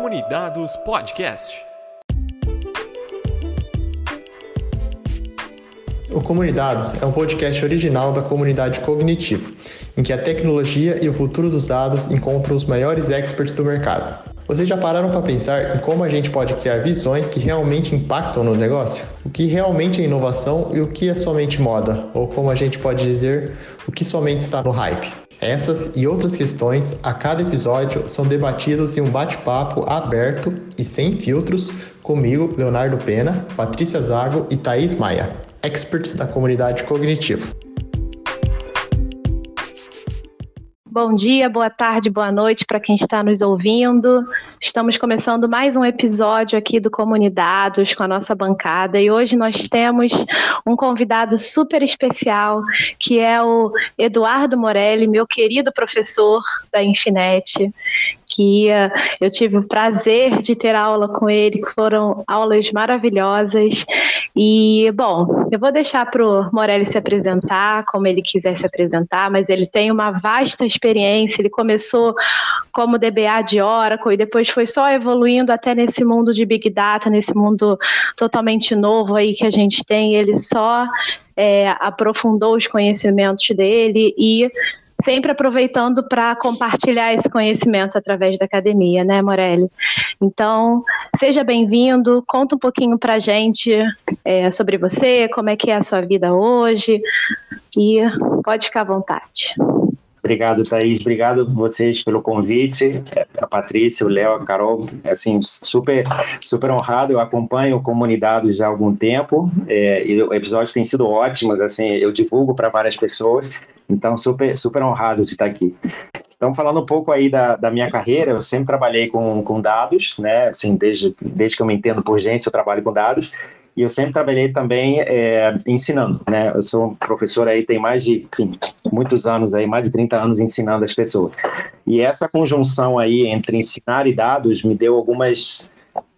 Comunidados Podcast. O Comunidados é um podcast original da comunidade Cognitivo, em que a tecnologia e o futuro dos dados encontram os maiores experts do mercado. Vocês já pararam para pensar em como a gente pode criar visões que realmente impactam no negócio? O que realmente é inovação e o que é somente moda? Ou como a gente pode dizer, o que somente está no hype? Essas e outras questões a cada episódio são debatidos em um bate-papo aberto e sem filtros comigo, Leonardo Pena, Patrícia Zago e Thaís Maia, experts da comunidade cognitiva. Bom dia, boa tarde, boa noite para quem está nos ouvindo. Estamos começando mais um episódio aqui do Comunidades com a nossa bancada e hoje nós temos um convidado super especial que é o Eduardo Morelli, meu querido professor da Infinet, que eu tive o prazer de ter aula com ele, foram aulas maravilhosas. E, bom, eu vou deixar para o Morelli se apresentar, como ele quiser se apresentar, mas ele tem uma vasta experiência. Ele começou como DBA de Oracle e depois foi só evoluindo até nesse mundo de Big Data, nesse mundo totalmente novo aí que a gente tem. Ele só é, aprofundou os conhecimentos dele e sempre aproveitando para compartilhar esse conhecimento através da academia, né, Morelli? Então, seja bem-vindo, conta um pouquinho para a gente é, sobre você, como é que é a sua vida hoje, e pode ficar à vontade. Obrigado, Thaís. Obrigado vocês pelo convite. A Patrícia, o Léo, a Carol, assim, super, super honrado. Eu acompanho comunidades já há algum tempo. É, e episódios têm sido ótimos. Assim, eu divulgo para várias pessoas. Então, super, super honrado de estar aqui. Então, falando um pouco aí da, da minha carreira, eu sempre trabalhei com, com dados, né? Assim, desde, desde que eu me entendo por gente, eu trabalho com dados. E eu sempre trabalhei também é, ensinando, né? Eu sou professor aí, tem mais de, muitos anos aí, mais de 30 anos ensinando as pessoas. E essa conjunção aí entre ensinar e dados me deu algumas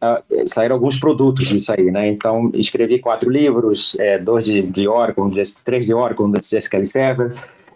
Uh, saíram alguns produtos disso aí, né? Então, escrevi quatro livros, é, dois de, de Oracle, três de Oracle, um de SQL Server,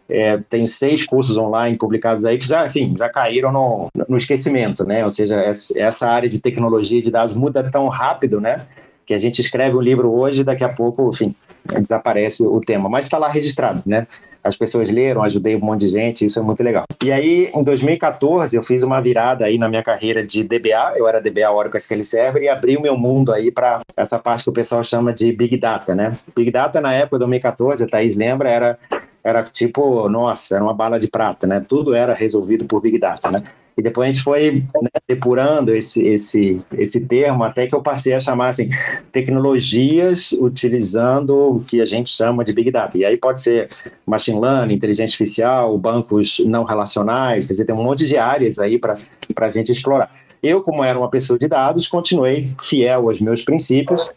é, tenho seis cursos online publicados aí que já, enfim, já caíram no, no esquecimento, né? Ou seja, essa área de tecnologia de dados muda tão rápido, né? Que a gente escreve um livro hoje daqui a pouco, enfim, desaparece o tema. Mas está lá registrado, né? As pessoas leram, ajudei um monte de gente, isso é muito legal. E aí, em 2014, eu fiz uma virada aí na minha carreira de DBA, eu era DBA Oracle SQL Server e abri o meu mundo aí para essa parte que o pessoal chama de Big Data, né? Big Data na época, 2014, a Thaís lembra, era era tipo, nossa, era uma bala de prata, né? Tudo era resolvido por Big Data, né? E depois a gente foi né, depurando esse, esse, esse termo até que eu passei a chamar assim, tecnologias utilizando o que a gente chama de Big Data. E aí pode ser machine learning, inteligência artificial, bancos não relacionais, quer dizer, tem um monte de áreas aí para a gente explorar. Eu, como era uma pessoa de dados, continuei fiel aos meus princípios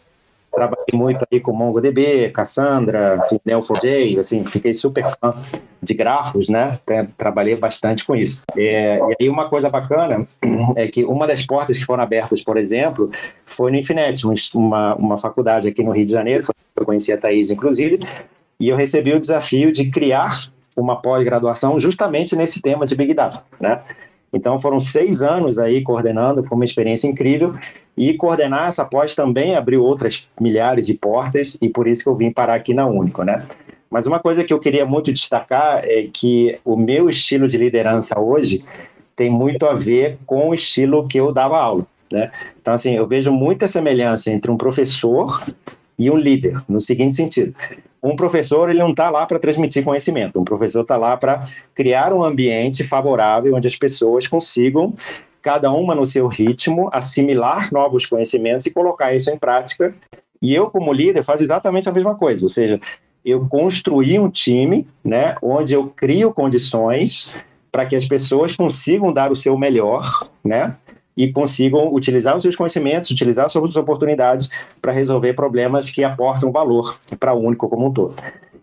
trabalhei muito aí com MongoDB, Cassandra, Neo4j, assim, fiquei super fã de grafos, né? Trabalhei bastante com isso. É, e aí uma coisa bacana é que uma das portas que foram abertas, por exemplo, foi no Infinet, uma, uma faculdade aqui no Rio de Janeiro, eu conheci a Thaís, inclusive, e eu recebi o desafio de criar uma pós-graduação justamente nesse tema de Big Data, né? Então foram seis anos aí coordenando, foi uma experiência incrível. E coordenar essa pós também abriu outras milhares de portas, e por isso que eu vim parar aqui na Único, né? Mas uma coisa que eu queria muito destacar é que o meu estilo de liderança hoje tem muito a ver com o estilo que eu dava aula, né? Então, assim, eu vejo muita semelhança entre um professor e um líder, no seguinte sentido um professor ele não está lá para transmitir conhecimento, um professor está lá para criar um ambiente favorável onde as pessoas consigam, cada uma no seu ritmo, assimilar novos conhecimentos e colocar isso em prática. E eu, como líder, faço exatamente a mesma coisa, ou seja, eu construí um time né, onde eu crio condições para que as pessoas consigam dar o seu melhor, né? e consigam utilizar os seus conhecimentos, utilizar as suas oportunidades para resolver problemas que aportam valor para o único como um todo.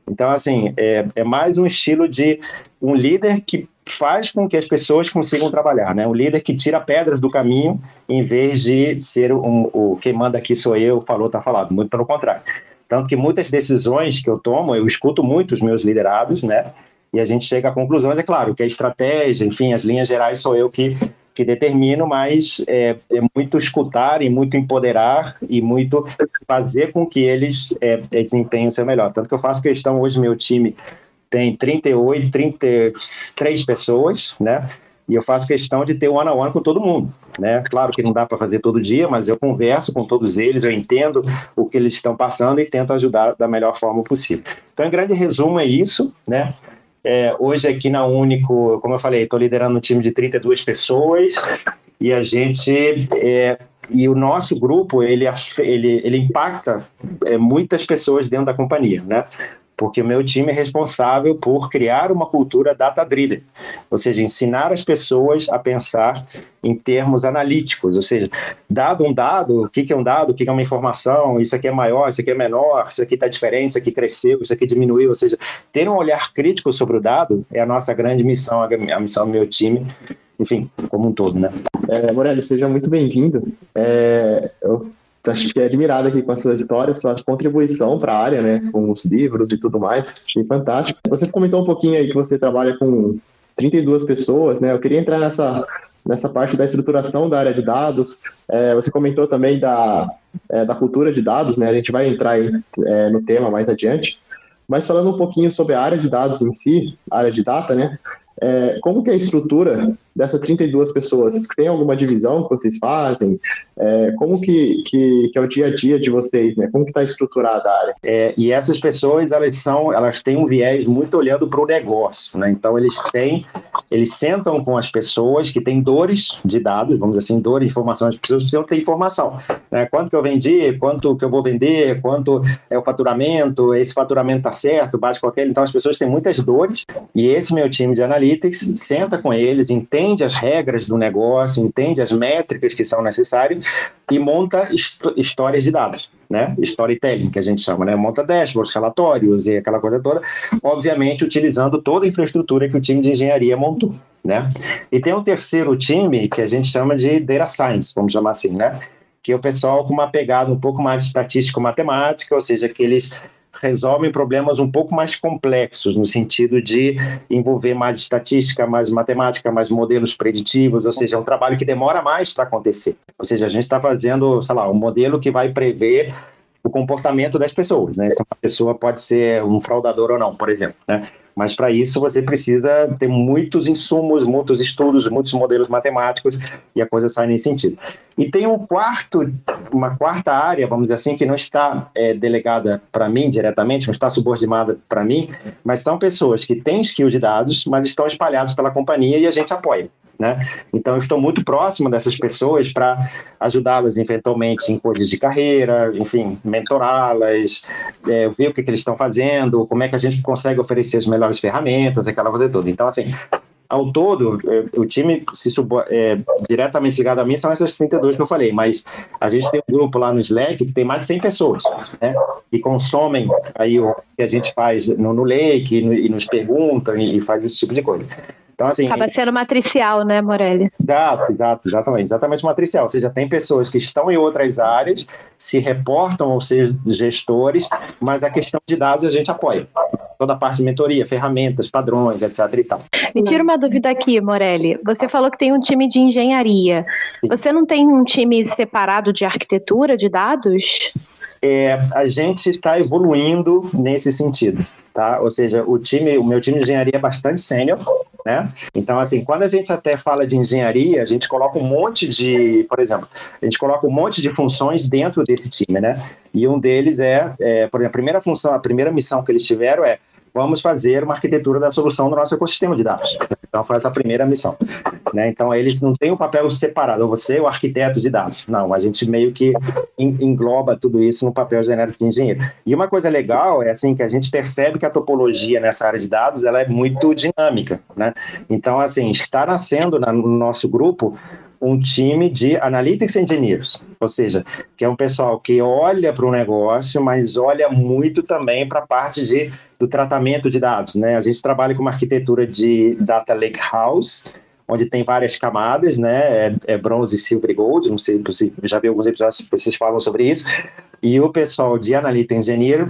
Então, assim, é, é, mais um estilo de um líder que faz com que as pessoas consigam trabalhar, né? Um líder que tira pedras do caminho em vez de ser um, o quem manda aqui sou eu, falou, tá falado. Muito pelo contrário. Tanto que muitas decisões que eu tomo, eu escuto muito os meus liderados, né? E a gente chega a conclusões, é claro, que a estratégia, enfim, as linhas gerais sou eu que que determino, mas é, é, muito escutar e muito empoderar e muito fazer com que eles é, desempenhem o seu melhor. Tanto que eu faço questão, hoje meu time tem 38, 33 pessoas, né? E eu faço questão de ter one on one com todo mundo, né? Claro que não dá para fazer todo dia, mas eu converso com todos eles, eu entendo o que eles estão passando e tento ajudar da melhor forma possível. Então, em grande resumo, é isso, né? É, hoje aqui na Único, como eu falei, estou liderando um time de 32 pessoas e a gente é, e o nosso grupo ele, ele, ele impacta é, muitas pessoas dentro da companhia, né? Porque o meu time é responsável por criar uma cultura data-driven, ou seja, ensinar as pessoas a pensar em termos analíticos, ou seja, dado um dado, o que é um dado, o que é uma informação, isso aqui é maior, isso aqui é menor, isso aqui está diferente, isso aqui cresceu, isso aqui diminuiu, ou seja, ter um olhar crítico sobre o dado é a nossa grande missão, a missão do meu time, enfim, como um todo, né? É, Morelli, seja muito bem-vindo. É, eu acho que é admirado aqui com a sua história, sua contribuição para a área, né, com os livros e tudo mais. Achei fantástico. Você comentou um pouquinho aí que você trabalha com 32 pessoas, né? Eu queria entrar nessa nessa parte da estruturação da área de dados. É, você comentou também da, é, da cultura de dados, né? A gente vai entrar aí, é, no tema mais adiante. Mas falando um pouquinho sobre a área de dados em si, a área de data, né? É, como que é a estrutura dessas 32 pessoas? Tem alguma divisão que vocês fazem? É, como que, que, que, é o dia a dia de vocês, né? Como que está estruturada a área? É, e essas pessoas, elas são, elas têm um viés muito olhando para o negócio, né? Então eles têm, eles sentam com as pessoas que têm dores de dados, vamos dizer assim, dores de informação. As pessoas precisam ter informação, né? Quanto que eu vendi, quanto que eu vou vender, quanto é o faturamento, esse faturamento está certo, bate com aquele. Então as pessoas têm muitas dores e esse meu time de analytics senta com eles, entende as regras do negócio, entende as métricas que são necessárias e monta histórias de dados, né? Storytelling, que a gente chama, né? Monta dashboards, relatórios e aquela coisa toda, obviamente utilizando toda a infraestrutura que o time de engenharia montou, né? E tem um terceiro time que a gente chama de Data Science, vamos chamar assim, né? Que é o pessoal com uma pegada um pouco mais de estatística matemática, ou seja, que eles resolvem problemas um pouco mais complexos, no sentido de envolver mais estatística, mais matemática, mais modelos preditivos, ou seja, é um trabalho que demora mais para acontecer. Ou seja, a gente está fazendo, sei lá, um modelo que vai prever o comportamento das pessoas, né? Se uma pessoa pode ser um fraudador ou não, por exemplo, né? Mas para isso você precisa ter muitos insumos, muitos estudos, muitos modelos matemáticos e a coisa sai nesse sentido. E tem um quarto, uma quarta área, vamos dizer assim, que não está é, delegada para mim diretamente, não está subordinada para mim, mas são pessoas que têm skill de dados, mas estão espalhados pela companhia e a gente apoia. Né? Então, eu estou muito próximo dessas pessoas para ajudá-las eventualmente em coisas de carreira, enfim, mentorá-las, é, ver o que, que eles estão fazendo, como é que a gente consegue oferecer as melhores ferramentas, aquela coisa toda. Então, assim, ao todo, é, o time se subo, é, diretamente ligado a mim são essas 32 que eu falei, mas a gente tem um grupo lá no Slack que tem mais de 100 pessoas, né? Que consomem aí o que a gente faz no, no Lake e, no, e nos perguntam e, e faz esse tipo de coisa. Então, assim, Acaba sendo matricial, né, Morelli? Exato, exato, exatamente. Exatamente matricial. Ou seja, tem pessoas que estão em outras áreas, se reportam aos seus gestores, mas a questão de dados a gente apoia. Toda a parte de mentoria, ferramentas, padrões, etc. e tal. Me tira uma dúvida aqui, Morelli. Você falou que tem um time de engenharia. Sim. Você não tem um time separado de arquitetura de dados? É, a gente está evoluindo nesse sentido tá? Ou seja, o time, o meu time de engenharia é bastante sênior, né? Então, assim, quando a gente até fala de engenharia, a gente coloca um monte de, por exemplo, a gente coloca um monte de funções dentro desse time, né? E um deles é, é por exemplo, a primeira função, a primeira missão que eles tiveram é vamos fazer uma arquitetura da solução do nosso ecossistema de dados. Então, foi essa a primeira missão. Né? Então, eles não têm um papel separado, você é o arquiteto de dados. Não, a gente meio que engloba tudo isso no papel genérico de engenheiro. E uma coisa legal é assim que a gente percebe que a topologia nessa área de dados ela é muito dinâmica. Né? Então, assim, está nascendo no nosso grupo um time de Analytics Engineers, ou seja, que é um pessoal que olha para o negócio, mas olha muito também para a parte de, do tratamento de dados. Né? A gente trabalha com uma arquitetura de Data Lake House, onde tem várias camadas, né? É, é bronze, silver e gold. Não sei se já vi alguns episódios que vocês falam sobre isso. E o pessoal de Analytics Engineer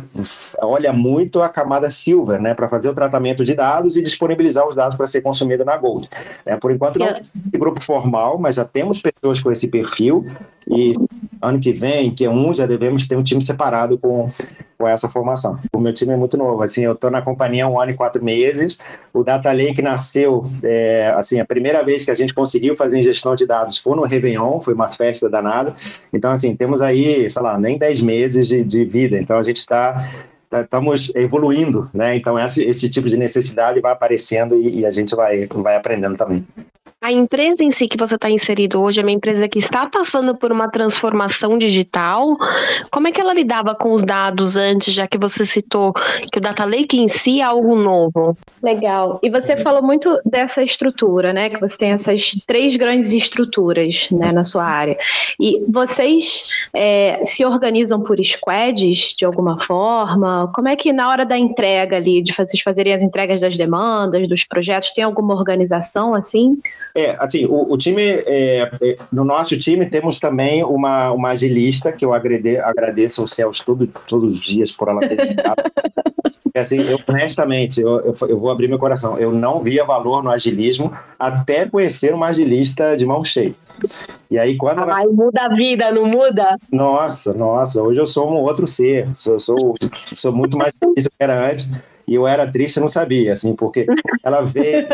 olha muito a camada Silver, né, para fazer o tratamento de dados e disponibilizar os dados para ser consumido na Gold. É, por enquanto não tem grupo formal, mas já temos pessoas com esse perfil e ano que vem, que é um, já devemos ter um time separado com, com essa formação. O meu time é muito novo, assim, eu estou na companhia um ano e quatro meses, o Data Lake nasceu, é, assim, a primeira vez que a gente conseguiu fazer gestão de dados foi no Réveillon, foi uma festa danada, então, assim, temos aí, sei lá, nem dez meses de, de vida, então a gente está estamos tá, evoluindo, né? Então esse, esse tipo de necessidade vai aparecendo e, e, a gente vai, vai aprendendo também. A empresa em si que você está inserido hoje é uma empresa que está passando por uma transformação digital. Como é que ela lidava com os dados antes, já que você citou que o Data Lake em si é algo novo? Legal. E você falou muito dessa estrutura, né? Que você tem essas três grandes estruturas né, na sua área. E vocês é, se organizam por squads de alguma forma? Como é que na hora da entrega ali, de vocês fazerem as entregas das demandas, dos projetos, tem alguma organização assim? É, assim, o, o time, é, é, no nosso time temos também uma, uma agilista, que eu agrade, agradeço aos céus todo, todos os dias por ela ter assim, eu, honestamente, eu, eu, eu, vou abrir meu coração, eu não via valor no agilismo até conhecer uma agilista de mão cheia. E aí, quando ela... muda a vida, não muda? Nossa, nossa, hoje eu sou um outro ser, sou, sou, sou muito mais feliz do que era antes, e eu era triste e não sabia, assim, porque ela veio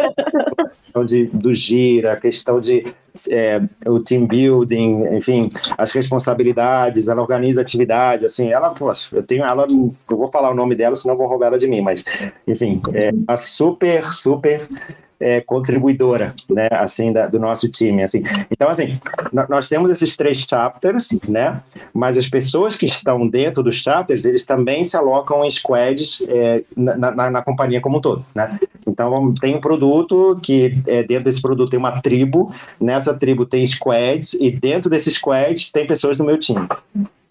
questão de, do gira, a questão de é, o team building, enfim, as responsabilidades, ela organiza atividade, assim, ela, poxa, eu tenho ela, eu vou falar o nome dela, senão vou roubar ela de mim, mas, enfim, é uma super, super é, contribuidora, né, assim, da, do nosso time, assim. Então, assim, nós temos esses três chapters, né, mas as pessoas que estão dentro dos chapters, eles também se alocam em squads é, na, na, na, companhia como um todo, né. Então, tem um produto que é, dentro desse produto tem uma tribo, nessa tribo tem squads e dentro desses squads tem pessoas do meu time.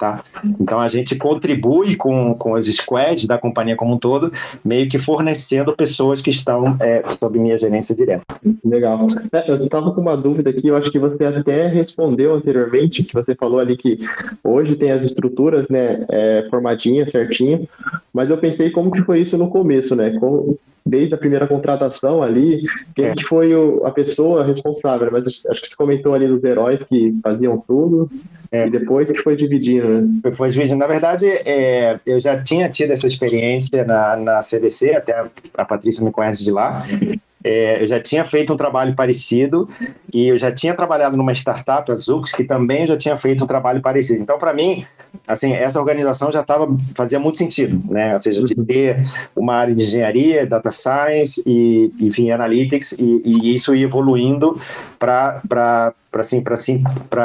Tá? Então a gente contribui com, com os squads da companhia como um todo, meio que fornecendo pessoas que estão é, sob minha gerência direta. Legal. É, eu estava com uma dúvida aqui, eu acho que você até respondeu anteriormente, que você falou ali que hoje tem as estruturas né, é, formadinhas, certinho, mas eu pensei como que foi isso no começo, né? Como, desde a primeira contratação ali, quem é. que foi o, a pessoa responsável, mas acho que você comentou ali dos heróis que faziam tudo, é. e depois que foi dividindo, né? Foi dividindo. Na verdade, é, eu já tinha tido essa experiência na, na CVC, até a Patrícia me conhece de lá, é, eu já tinha feito um trabalho parecido e eu já tinha trabalhado numa startup, a Zux, que também já tinha feito um trabalho parecido. Então, para mim, assim, essa organização já tava, fazia muito sentido, né? Ou seja, de ter uma área de engenharia, data science e, enfim, analytics e, e isso ir evoluindo para para assim, se,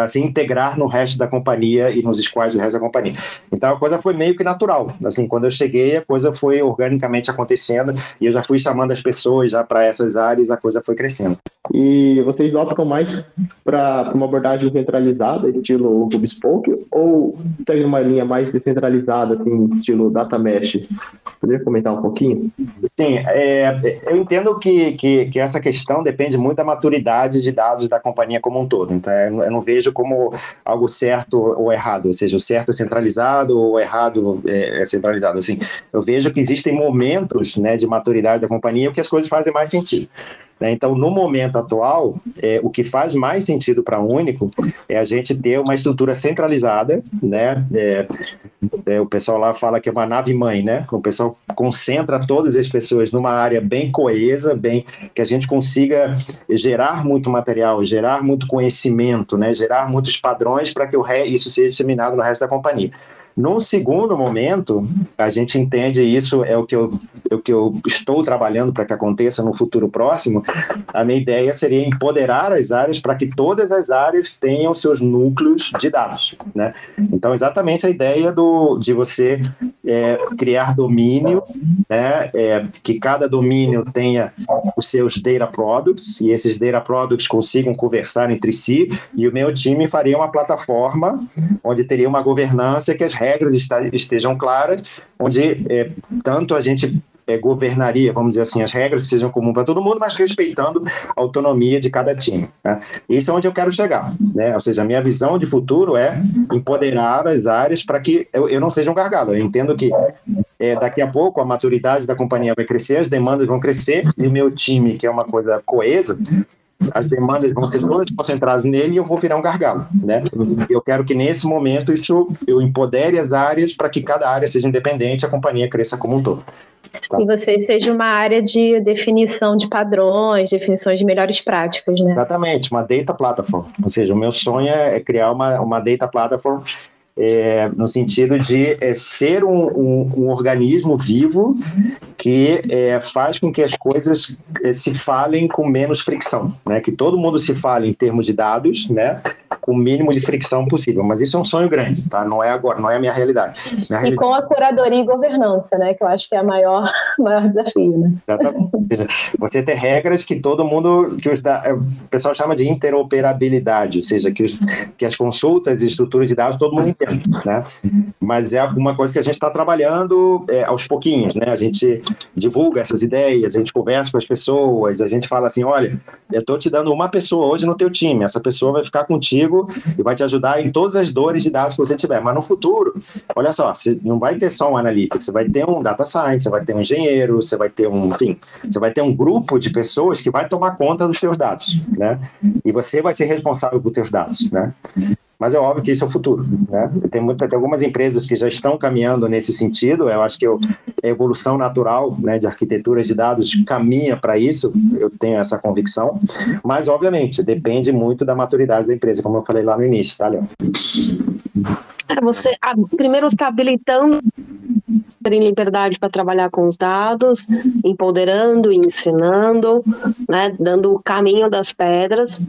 se integrar no resto da companhia e nos squads do resto da companhia. Então a coisa foi meio que natural. Assim, quando eu cheguei, a coisa foi organicamente acontecendo e eu já fui chamando as pessoas já para essas áreas, a coisa foi crescendo. E vocês optam mais para uma abordagem centralizada, estilo HubSpoke, ou segue uma linha mais descentralizada, assim, estilo Data Mesh? Poderia comentar um pouquinho? Sim, é, eu entendo que, que, que essa questão depende muito da maturidade de dados da companhia como um todo todo. Então, eu não vejo como algo certo ou errado, ou seja, o certo é centralizado ou o errado é, é centralizado. Assim, eu vejo que existem momentos né, de maturidade da companhia que as coisas fazem mais sentido. Né? Então, no momento atual, é, o que faz mais sentido para o Único é a gente ter uma estrutura centralizada, né? É, é, o pessoal lá fala que é uma nave mãe, né? O pessoal concentra todas as pessoas numa área bem coesa, bem que a gente consiga gerar muito material, gerar muito conhecimento, né? Gerar muitos padrões para que o re... isso seja disseminado no resto da companhia. Num segundo momento, a gente entende isso, é o que eu, é o que eu estou trabalhando para que aconteça no futuro próximo. A minha ideia seria empoderar as áreas para que todas as áreas tenham seus núcleos de dados. Né? Então, exatamente a ideia do, de você é, criar domínio, né? É, que cada domínio tenha os seus data products e esses data products consigam conversar entre si. E o meu time faria uma plataforma onde teria uma governança que as regras estejam claras, onde é, tanto a gente é, governaria, vamos dizer assim, as regras que sejam comuns para todo mundo, mas respeitando a autonomia de cada time. Né? Isso é onde eu quero chegar. Né? Ou seja, a minha visão de futuro é empoderar as áreas para que eu, eu, não seja um gargalo. Eu entendo que é, daqui a pouco a maturidade da companhia vai crescer, as demandas vão crescer, e o meu time, que é uma coisa coesa, as demandas vão ser todas concentradas nele e eu vou virar um gargalo, né? Eu quero que nesse momento isso eu empodere as áreas para que cada área seja independente, a companhia cresça como um todo. Tá. E você seja uma área de definição de padrões, definições de melhores práticas, né? Exatamente, uma data platform. Ou seja, o meu sonho é criar uma, uma data platform é, no sentido de é, ser um, um, um, organismo vivo que é, faz com que as coisas é, se falem com menos fricção, né? que todo mundo se fale em termos de dados, né? Com o mínimo de fricção possível. Mas isso é um sonho grande, tá? não é agora, não é a minha realidade. Minha realidade... E com a curadoria e governança, né? que eu acho que é o maior, maior desafio. Né? Exatamente. Você ter regras que todo mundo, que os da... o pessoal chama de interoperabilidade, ou seja, que, os, que as consultas e estruturas de dados todo mundo entende né? Mas é alguma coisa que a gente está trabalhando é, aos pouquinhos, né? A gente divulga essas ideias, a gente conversa com as pessoas, a gente fala assim, olha, eu estou te dando uma pessoa hoje no teu time, essa pessoa vai ficar contigo e vai te ajudar em todas as dores de dados que você tiver, mas no futuro, olha só, você não vai ter só um analytics, você vai ter um data science, você vai ter um engenheiro, você vai ter um, enfim, você vai ter um grupo de pessoas que vai tomar conta dos teus dados, né? E você vai ser responsável por teus dados, né? Mas é óbvio que isso é o futuro. Né? Tem, muita, tem algumas empresas que já estão caminhando nesse sentido. Eu acho que eu, a evolução natural né, de arquiteturas de dados caminha para isso. Eu tenho essa convicção. Mas, obviamente, depende muito da maturidade da empresa, como eu falei lá no início, tá, Léo? É, você, primeiro, está habilitando terem liberdade para trabalhar com os dados, empoderando, ensinando, né, dando o caminho das pedras,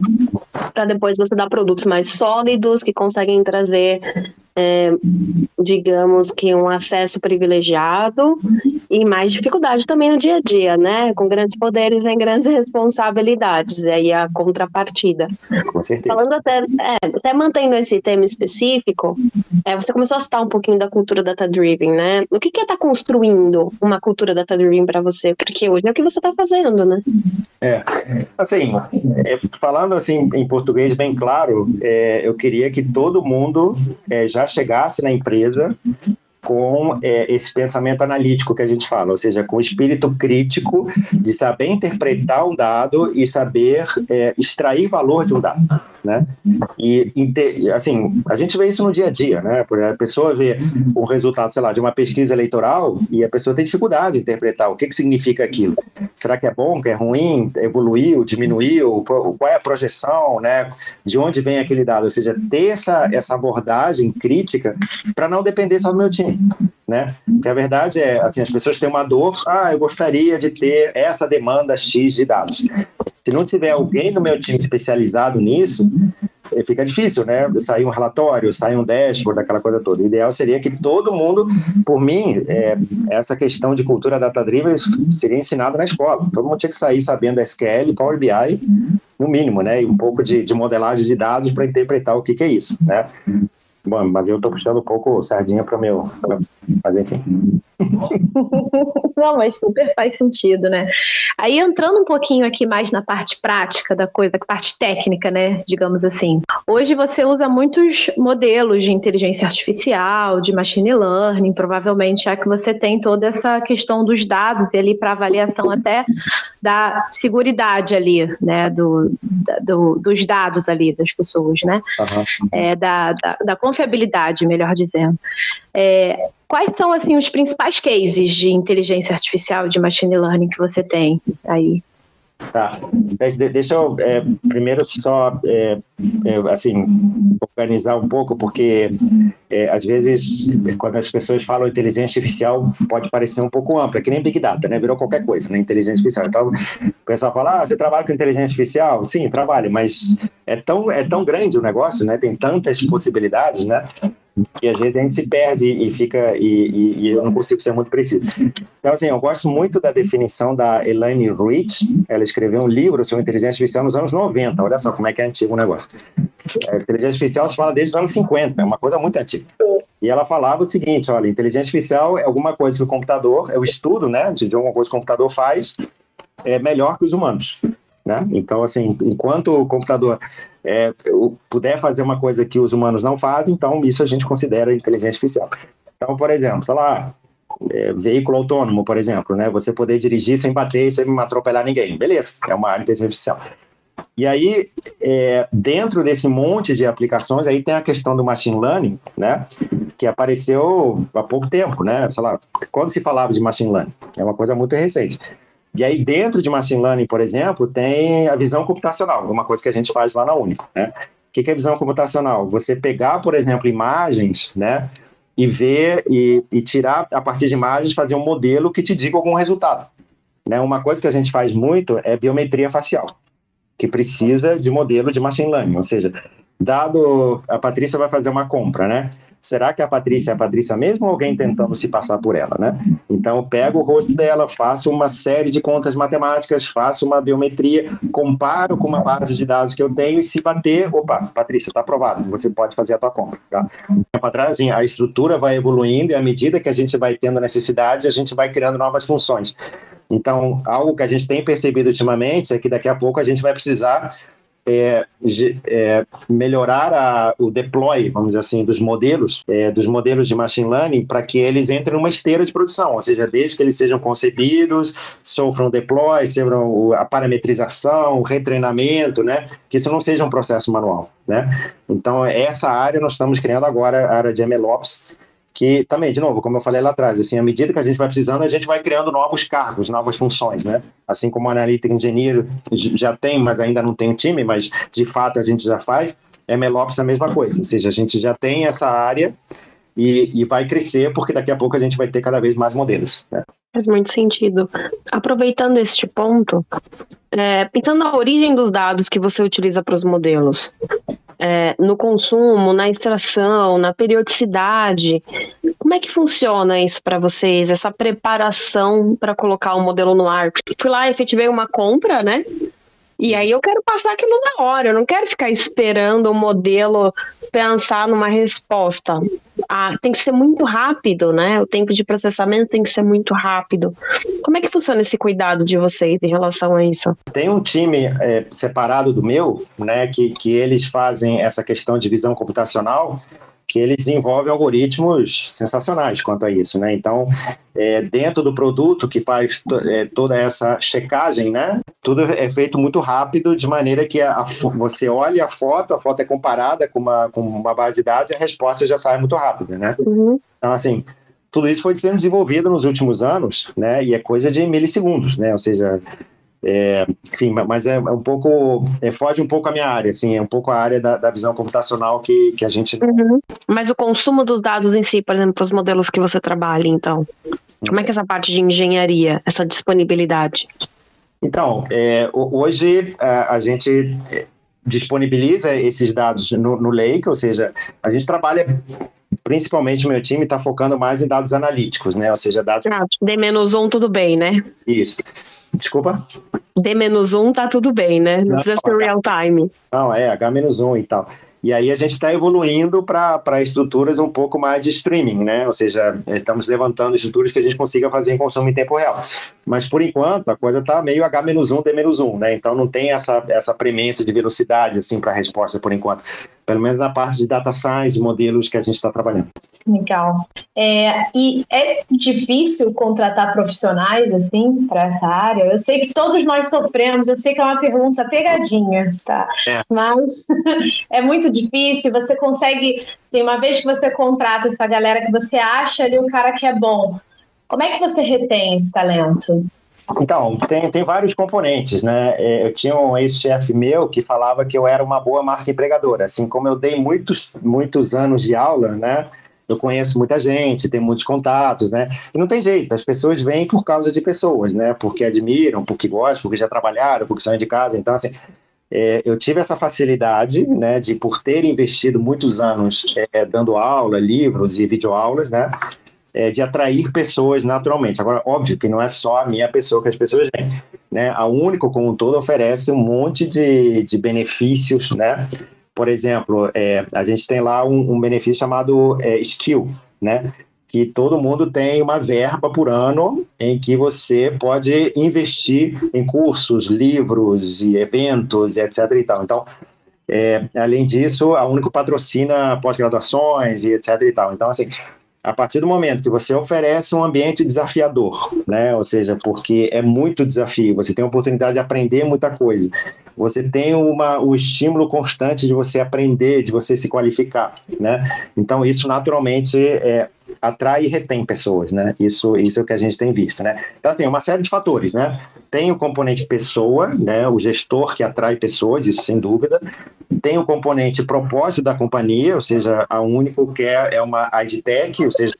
para depois você dar produtos mais sólidos que conseguem trazer é, digamos que um acesso privilegiado e mais dificuldade também no dia a dia, né? Com grandes poderes vem grandes responsabilidades, e aí a contrapartida. Com certeza. Falando até, é, até mantendo esse tema específico, é, você começou a citar um pouquinho da cultura data-driven, né? O que, que é estar tá construindo uma cultura data-driven para você? Porque hoje é o que você está fazendo, né? É, assim, é, falando assim em português bem claro, é, eu queria que todo mundo é, já chegasse na empresa com é, esse pensamento analítico que a gente fala, ou seja, com o espírito crítico de saber interpretar um dado e saber é, extrair valor de um dado né? E assim, a gente vê isso no dia a dia, né? A pessoa vê o resultado, sei lá, de uma pesquisa eleitoral e a pessoa tem dificuldade de interpretar o que, que significa aquilo. Será que é bom, que é ruim, evoluiu, diminuiu, qual é a projeção, né? De onde vem aquele dado? Ou seja, ter essa, essa abordagem crítica para não depender só do meu time, né? Porque a verdade é, assim, as pessoas têm uma dor, ah, eu gostaria de ter essa demanda X de dados. Se não tiver alguém no meu time especializado nisso, eh, fica difícil, né? Sair um relatório, sair um dashboard, aquela coisa toda. O ideal seria que todo mundo, por mim, é, essa questão de cultura data-driven seria ensinado na escola. Todo mundo tinha que sair sabendo SQL, Power BI, no mínimo, né? E um pouco de, de modelagem de dados para interpretar o que, que é isso, né? Bom, mas eu estou puxando um pouco sardinha para o meu. Mas enfim. Não, mas super faz sentido, né? Aí entrando um pouquinho aqui mais na parte prática da coisa, parte técnica, né? Digamos assim. Hoje você usa muitos modelos de inteligência artificial, de machine learning, provavelmente, já que você tem toda essa questão dos dados e ali para avaliação até da segurança ali, né? Do, do, dos dados ali das pessoas, né? Uhum. É, da, da, da confiabilidade, melhor dizendo. É, quais são assim os principais cases de inteligência artificial de machine learning que você tem aí? Tá. Deixa eu é, primeiro só é, é, assim organizar um pouco, porque é, às vezes quando as pessoas falam inteligência artificial pode parecer um pouco ampla, que nem Big Data, né? Virou qualquer coisa, né? Inteligência artificial. Então o pessoal fala: ah, você trabalha com inteligência artificial? Sim, trabalho, mas é tão é tão grande o negócio, né? Tem tantas possibilidades, né? Que às vezes a gente se perde e fica e, e, e, eu não consigo ser muito preciso. Então assim, eu gosto muito da definição da Elaine Rich. Ela escreveu um livro sobre inteligência artificial nos anos 90. Olha só como é que é antigo o negócio. A inteligência artificial se fala desde os anos 50, é uma coisa muito antiga. E ela falava o seguinte: olha, inteligência artificial é alguma coisa que o computador, é o estudo, né, de alguma coisa que o computador faz, é melhor que os humanos. Né? Então, assim, enquanto o computador é, puder fazer uma coisa que os humanos não fazem, então isso a gente considera inteligência artificial. Então, por exemplo, sei lá, é, veículo autônomo, por exemplo, né? Você poder dirigir sem bater sem atropelar ninguém. Beleza, é uma área de inteligência artificial. E aí, é, dentro desse monte de aplicações, aí tem a questão do machine learning, né? Que apareceu há pouco tempo, né? Sei lá, quando se falava de machine learning? É uma coisa muito recente. E aí, dentro de machine learning, por exemplo, tem a visão computacional, uma coisa que a gente faz lá na Único, né? O que é visão computacional? Você pegar, por exemplo, imagens, né? E ver e, e tirar, a partir de imagens, fazer um modelo que te diga algum resultado. Né? Uma coisa que a gente faz muito é biometria facial que precisa de modelo de machine learning, ou seja, dado a Patrícia vai fazer uma compra, né? Será que a Patrícia é a Patrícia mesmo ou alguém tentando se passar por ela, né? Então, eu pego o rosto dela, faço uma série de contas matemáticas, faço uma biometria, comparo com uma base de dados que eu tenho e se bater, opa, Patrícia, está aprovado, você pode fazer a tua compra, tá? Para trás, assim, a estrutura vai evoluindo e à medida que a gente vai tendo necessidade, a gente vai criando novas funções. Então, algo que a gente tem percebido ultimamente é que daqui a pouco a gente vai precisar é, é, melhorar a, o deploy, vamos dizer assim, dos modelos, é, dos modelos de machine learning, para que eles entrem numa esteira de produção, ou seja, desde que eles sejam concebidos, sofram deploy, sejam a parametrização, o retreinamento, né, que isso não seja um processo manual, né. Então, essa área nós estamos criando agora, a área de MLOps, que também, de novo, como eu falei lá atrás, assim, à medida que a gente vai precisando, a gente vai criando novos cargos, novas funções, né? Assim como o analítico engenheiro já tem, mas ainda não tem um time, mas de fato a gente já faz, MLOps é a mesma coisa, ou seja, a gente já tem essa área e, e vai crescer porque daqui a pouco a gente vai ter cada vez mais modelos, né? Faz muito sentido. Aproveitando este ponto, é, pensando na origem dos dados que você utiliza para os modelos, é, no consumo, na extração, na periodicidade. Como é que funciona isso para vocês, essa preparação para colocar o um modelo no ar? Fui lá, efetivei uma compra, né? E aí eu quero passar aquilo na hora, eu não quero ficar esperando o modelo pensar numa resposta. Ah, tem que ser muito rápido, né? O tempo de processamento tem que ser muito rápido. Como é que funciona esse cuidado de vocês em relação a isso? Tem um time é, separado do meu, né, que, que eles fazem essa questão de visão computacional que ele desenvolve algoritmos sensacionais quanto a isso, né? Então, é, dentro do produto que faz é, toda essa checagem, né? Tudo é feito muito rápido, de maneira que a, a, você olha a foto, a foto é comparada com uma, com uma base de dados e a resposta já sai muito rápida, né? Uhum. Então, assim, tudo isso foi sendo desenvolvido nos últimos anos, né? E é coisa de milissegundos, né? Ou seja, é, enfim, mas é, um pouco, é, foge um pouco a minha área, assim, é um pouco a área da, da visão computacional que, que a gente. Uhum. Mas o consumo dos dados em si, por exemplo, para os modelos que você trabalha, então, como é que é essa parte de engenharia, essa disponibilidade? Então, é, hoje a, a gente disponibiliza esses dados no, no Lake, ou seja, a gente trabalha principalmente o meu time está focando mais em dados analíticos, né? Ou seja, dados. Ah, D-1 tudo bem, né? Isso. Desculpa? D-1 tá tudo bem, né? Não, não precisa ser real time. Não, é, H-1 e tal. E aí a gente está evoluindo para estruturas um pouco mais de streaming, né? Ou seja, estamos levantando estruturas que a gente consiga fazer em consumo em tempo real. Mas por enquanto a coisa está meio H-1, D-1, né? Então não tem essa, essa premência de velocidade assim para a resposta por enquanto pelo menos na parte de data science, modelos que a gente está trabalhando. Legal. É, e é difícil contratar profissionais assim para essa área? Eu sei que todos nós sofremos, eu sei que é uma pergunta pegadinha, tá? É. Mas é muito difícil. Você consegue, assim, uma vez que você contrata essa galera que você acha ali o cara que é bom, como é que você retém esse talento? Então, tem, tem vários componentes, né? É, eu tinha um ex-chefe meu que falava que eu era uma boa marca empregadora. Assim como eu dei muitos, muitos anos de aula, né? Eu conheço muita gente, tenho muitos contatos, né? E não tem jeito, as pessoas vêm por causa de pessoas, né? Porque admiram, porque gostam, porque já trabalharam, porque são casa. Então, assim, é, eu tive essa facilidade, né? De por ter investido muitos anos é, dando aula, livros e videoaulas, né? é, de atrair pessoas naturalmente. Agora, óbvio que não é só a minha pessoa que as pessoas vêm. Né? A Único, como um todo, oferece um monte de, de benefícios, né? Por exemplo, é, a gente tem lá um, um benefício chamado é, skill, né? Que todo mundo tem uma verba por ano em que você pode investir em cursos, livros e eventos, etc. E tal. Então, é, além disso, a Único patrocina pós-graduações e etc. E tal. Então, assim, a partir do momento que você oferece um ambiente desafiador, né? Ou seja, porque é muito desafio, você tem a oportunidade de aprender muita coisa. Você tem uma, o estímulo constante de você aprender, de você se qualificar, né? Então isso naturalmente é, atrai e retém pessoas, né? Isso, isso é o que a gente tem visto, né? Então, assim, uma série de fatores, né? Tem o componente pessoa, né? O gestor que atrai pessoas, isso sem dúvida. Tem o componente propósito da companhia, ou seja, a Único quer é uma IDTech, ou seja,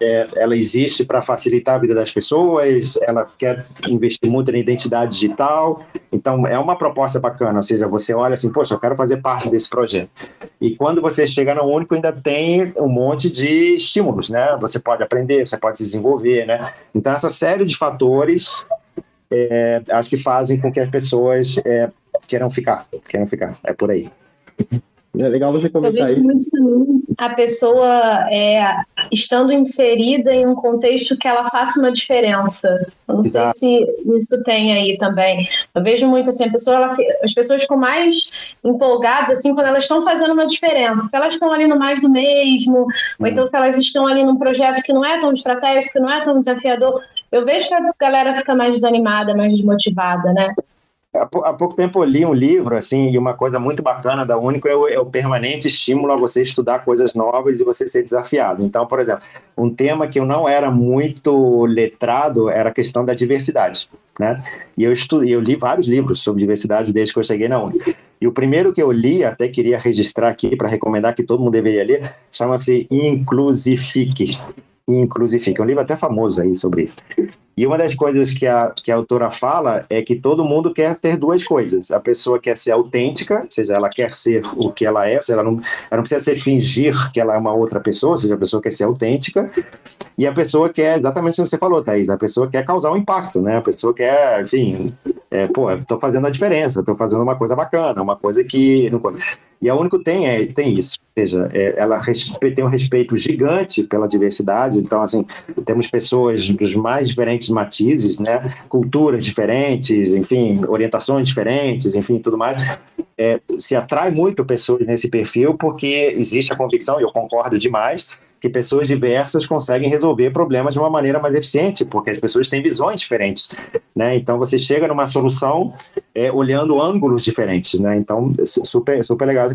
é, ela existe para facilitar a vida das pessoas, ela quer investir muito na identidade digital, então é uma proposta bacana, ou seja, você olha assim, poxa, eu quero fazer parte desse projeto. E quando você chega no Único, ainda tem um monte de estímulos, né? Você pode aprender, você pode se desenvolver, né? Então, essa série de fatores é, acho que fazem com que as pessoas é, queiram ficar, queiram ficar, é por aí. É legal você comentar isso. Muito também a pessoa é, estando inserida em um contexto que ela faça uma diferença. Eu não Exato. sei se isso tem aí também. Eu vejo muito assim, a pessoa, ela, as pessoas ficam mais empolgadas assim quando elas estão fazendo uma diferença. Se elas estão ali no mais do mesmo, hum. ou então se elas estão ali num projeto que não é tão estratégico, que não é tão desafiador, eu vejo que a galera fica mais desanimada, mais desmotivada, né? Há pouco tempo eu li um livro, assim, e uma coisa muito bacana da Único é o, é o, permanente estímulo a você estudar coisas novas e você ser desafiado. Então, por exemplo, um tema que eu não era muito letrado era a questão da diversidade, né? E eu, estu, eu li vários livros sobre diversidade desde que eu cheguei na Único. E o primeiro que eu li, até queria registrar aqui para recomendar que todo mundo deveria ler, chama-se Inclusifique. Inclusifique. É um livro até famoso aí sobre isso. E uma das coisas que a, que a autora fala é que todo mundo quer ter duas coisas. A pessoa quer ser autêntica, ou seja, ela quer ser o que ela é, ou seja, ela não, ela não precisa ser fingir que ela é uma outra pessoa, ou seja, a pessoa quer ser autêntica. E a pessoa quer, exatamente o que você falou, Thaís, a pessoa quer causar um impacto, né? A pessoa quer, enfim, é, pô, estou fazendo a diferença, estou fazendo uma coisa bacana, uma coisa que. Não... E a Único tem, é, tem isso, ou seja, é, ela tem um respeito gigante pela diversidade, então, assim, temos pessoas dos mais diferentes diferentes matizes, né? culturas diferentes, enfim, orientações diferentes, enfim, tudo mais. É, se atrai muito pessoas nesse perfil porque existe a convicção, e eu concordo demais, que pessoas diversas conseguem resolver problemas de uma maneira mais eficiente, porque as pessoas têm visões diferentes, né? Então você chega numa solução é, olhando ângulos diferentes, né? Então super super legal.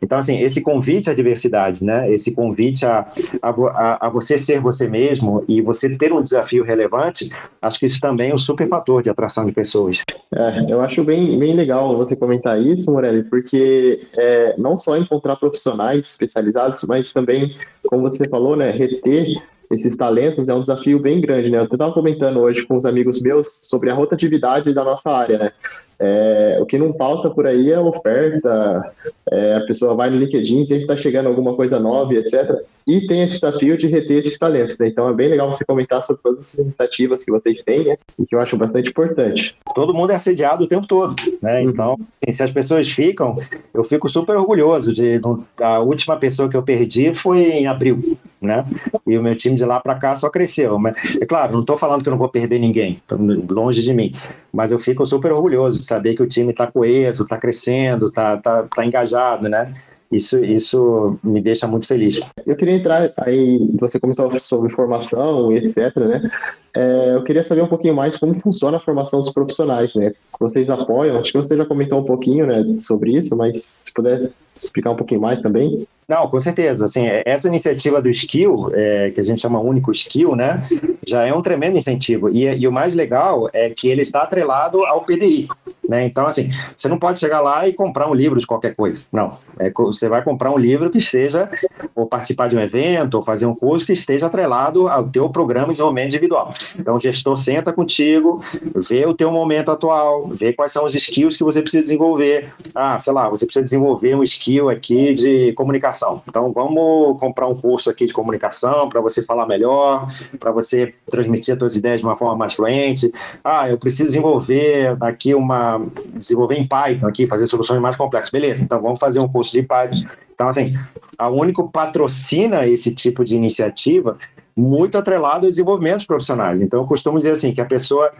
Então assim esse convite à diversidade, né? Esse convite a, a, a você ser você mesmo e você ter um desafio relevante, acho que isso também é um super fator de atração de pessoas. É, eu acho bem bem legal você comentar isso, Morelli, porque é, não só encontrar profissionais especializados, mas também como você falou, né, reter esses talentos é um desafio bem grande, né? Eu estava comentando hoje com os amigos meus sobre a rotatividade da nossa área, né? É, o que não falta por aí é oferta, é, a pessoa vai no LinkedIn, sempre está chegando alguma coisa nova, etc. E tem esse desafio de reter esses talentos, né? Então é bem legal você comentar sobre todas essas iniciativas que vocês têm, né? E que eu acho bastante importante. Todo mundo é assediado o tempo todo, né? Uhum. Então, se as pessoas ficam, eu fico super orgulhoso de. A última pessoa que eu perdi foi em abril, né? E o meu time de lá para cá só cresceu. Mas, é claro, não estou falando que eu não vou perder ninguém, longe de mim. Mas eu fico super orgulhoso de saber que o time está coeso, está crescendo, está tá, tá engajado, né? Isso, isso me deixa muito feliz. Eu queria entrar aí, você começou sobre formação e etc, né? É, eu queria saber um pouquinho mais como funciona a formação dos profissionais, né? Vocês apoiam, acho que você já comentou um pouquinho, né, sobre isso, mas se puder explicar um pouquinho mais também. Não, com certeza. Assim, essa iniciativa do Skill, é, que a gente chama único Skill, né, já é um tremendo incentivo. E, e o mais legal é que ele está atrelado ao PDI. Né? Então, assim, você não pode chegar lá e comprar um livro de qualquer coisa. Não. É, você vai comprar um livro que esteja, ou participar de um evento, ou fazer um curso que esteja atrelado ao teu programa de desenvolvimento individual. Então, o gestor senta contigo, vê o teu momento atual, vê quais são os skills que você precisa desenvolver. Ah, sei lá, você precisa desenvolver um skill aqui de comunicação. Então, vamos comprar um curso aqui de comunicação para você falar melhor, para você transmitir as suas ideias de uma forma mais fluente. Ah, eu preciso desenvolver aqui uma, desenvolver em Python aqui, fazer soluções mais complexas. Beleza, então vamos fazer um curso de Python. Então, assim, a Único patrocina esse tipo de iniciativa muito atrelado ao desenvolvimento de profissionais. Então, eu costumo dizer assim, que a pessoa,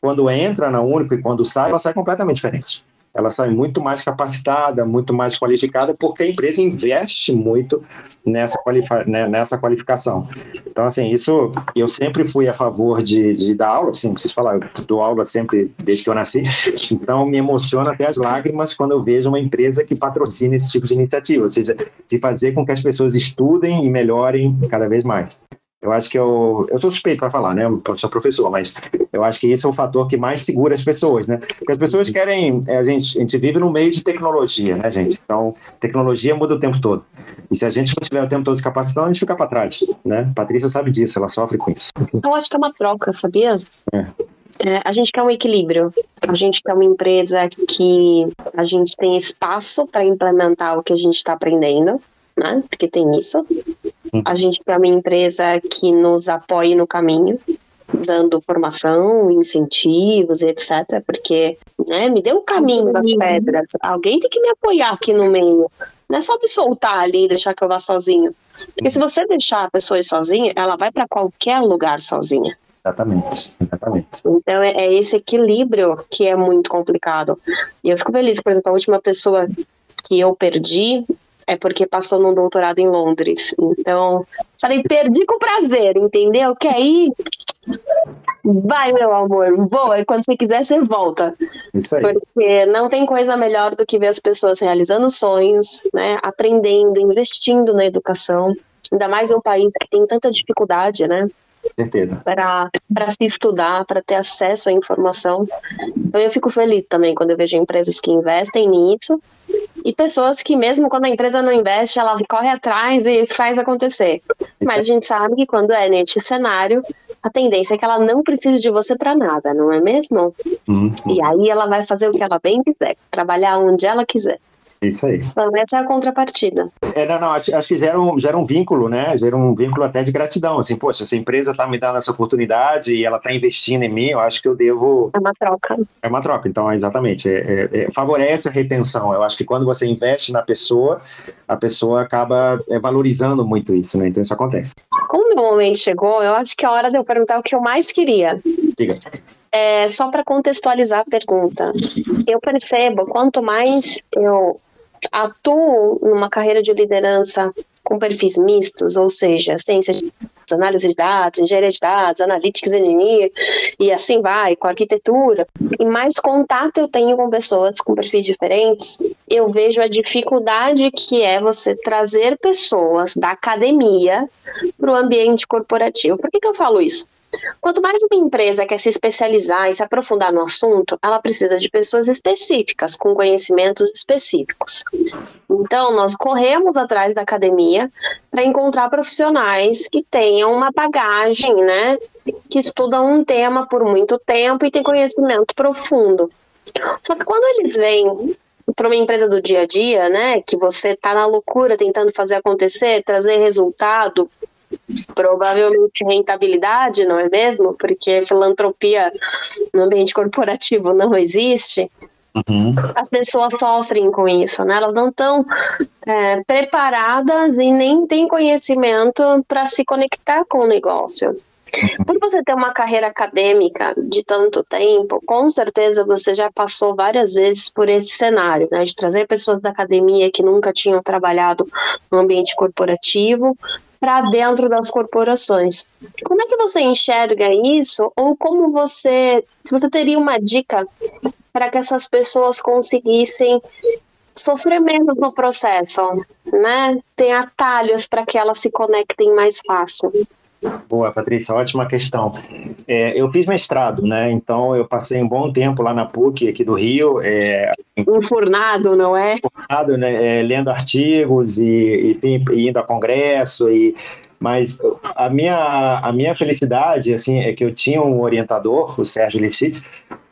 quando entra na Único e quando sai, ela sai completamente diferente ela sai muito mais capacitada, muito mais qualificada, porque a empresa investe muito nessa, né, nessa qualificação. Então, assim, isso eu sempre fui a favor de, de dar aula, assim, vocês falaram, eu dou aula sempre desde que eu nasci, então me emociona até as lágrimas quando eu vejo uma empresa que patrocina esse tipo de iniciativa, ou seja, de fazer com que as pessoas estudem e melhorem cada vez mais. Eu acho que eu, eu sou suspeito para falar, né? Eu sou professor, mas eu acho que esse é o fator que mais segura as pessoas, né? Porque as pessoas querem. É, a, gente, a gente vive no meio de tecnologia, né, gente? Então, tecnologia muda o tempo todo. E se a gente não tiver o tempo todo se capacitando, a gente fica para trás, né? Patrícia sabe disso, ela sofre com isso. Eu acho que é uma troca, sabia? É. É, a gente quer um equilíbrio. A gente quer uma empresa que a gente tem espaço para implementar o que a gente está aprendendo, né? Porque tem isso. A gente quer uma empresa que nos apoie no caminho, dando formação, incentivos, etc. Porque, né, me deu o caminho das pedras. Alguém tem que me apoiar aqui no meio. Não é só me soltar ali e deixar que eu vá sozinho. Porque se você deixar a pessoa ir sozinha, ela vai para qualquer lugar sozinha. Exatamente, exatamente. Então é, é, esse equilíbrio que é muito complicado. E eu fico feliz, por exemplo, a última pessoa que eu perdi, é porque passou num doutorado em Londres. Então, falei, perdi com prazer, entendeu? Quer ir? Vai, meu amor, voa. E quando você quiser, você volta. Isso aí. Porque não tem coisa melhor do que ver as pessoas realizando sonhos, né? Aprendendo, investindo na educação. Ainda mais em um país que tem tanta dificuldade, né? Certeza. Para se estudar, para ter acesso à informação. Então eu fico feliz também quando eu vejo empresas que investem nisso e pessoas que, mesmo quando a empresa não investe, ela corre atrás e faz acontecer. Mas a gente sabe que quando é neste cenário, a tendência é que ela não precise de você para nada, não é mesmo? Uhum. E aí ela vai fazer o que ela bem quiser, trabalhar onde ela quiser. Isso aí. Então, essa é a contrapartida. É, não, não, acho, acho que gera um, gera um vínculo, né? Gera um vínculo até de gratidão. Assim, poxa, essa empresa está me dando essa oportunidade e ela está investindo em mim, eu acho que eu devo. É uma troca. É uma troca, então, exatamente. É, é, é, favorece a retenção. Eu acho que quando você investe na pessoa, a pessoa acaba é, valorizando muito isso, né? Então, isso acontece. Como o meu momento chegou, eu acho que é hora de eu perguntar o que eu mais queria. Diga. É, só para contextualizar a pergunta, eu percebo quanto mais eu atuo numa carreira de liderança com perfis mistos, ou seja, ciência de análise de dados, engenharia de dados, analytics engineer, e assim vai, com arquitetura, e mais contato eu tenho com pessoas com perfis diferentes, eu vejo a dificuldade que é você trazer pessoas da academia para o ambiente corporativo. Por que, que eu falo isso? Quanto mais uma empresa quer se especializar e se aprofundar no assunto, ela precisa de pessoas específicas, com conhecimentos específicos. Então, nós corremos atrás da academia para encontrar profissionais que tenham uma bagagem, né? Que estudam um tema por muito tempo e têm conhecimento profundo. Só que quando eles vêm para uma empresa do dia a dia, né, que você está na loucura tentando fazer acontecer, trazer resultado, provavelmente rentabilidade, não é mesmo? Porque filantropia no ambiente corporativo não existe. Uhum. As pessoas sofrem com isso, né? Elas não estão é, preparadas e nem têm conhecimento para se conectar com o negócio. Por você ter uma carreira acadêmica de tanto tempo, com certeza você já passou várias vezes por esse cenário, né? De trazer pessoas da academia que nunca tinham trabalhado no ambiente corporativo para dentro das corporações. Como é que você enxerga isso? Ou como você, se você teria uma dica para que essas pessoas conseguissem sofrer menos no processo, né? Tem atalhos para que elas se conectem mais fácil. Boa, Patrícia, ótima questão. É, eu fiz mestrado, né? Então eu passei um bom tempo lá na PUC aqui do Rio. É, Enfurnado, não é? Enfurnado, né? É, lendo artigos e, enfim, indo a congresso e mas a minha, a minha felicidade assim é que eu tinha um orientador, o Sérgio Lifshitz,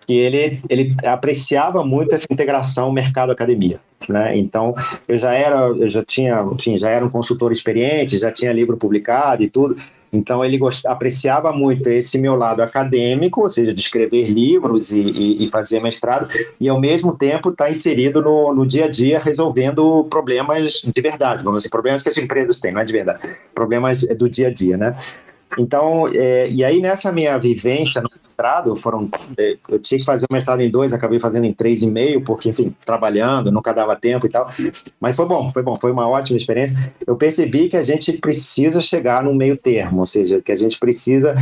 que ele, ele apreciava muito essa integração mercado-academia. Né? Então, eu já era, eu já tinha, enfim, já era um consultor experiente, já tinha livro publicado e tudo. Então ele apreciava muito esse meu lado acadêmico, ou seja, de escrever livros e, e, e fazer mestrado, e ao mesmo tempo estar tá inserido no, no dia a dia meresolvendo problemas de verdade, vamos dizer, problemas que as empresas têm, não é de verdade, problemas do dia a dia, né? Então, é, e aí nessa minha vivência no mestrado, foram, é, eu tinha que fazer o mestrado em dois, acabei fazendo em três e meio, porque, enfim, trabalhando, nunca dava tempo e tal. Mas foi bom, foi bom, foi uma ótima experiência. Eu percebi que a gente precisa chegar no meio termo, ou seja, que a gente precisa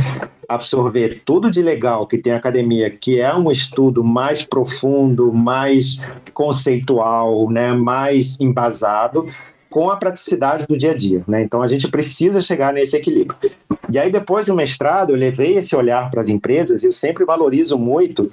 absorver tudo de legal que tem academia, que é um estudo mais profundo, mais conceitual, né, mais embasado, com a praticidade do dia a dia. Né? Então a gente precisa chegar nesse equilíbrio. E aí, depois do mestrado, eu levei esse olhar para as empresas e eu sempre valorizo muito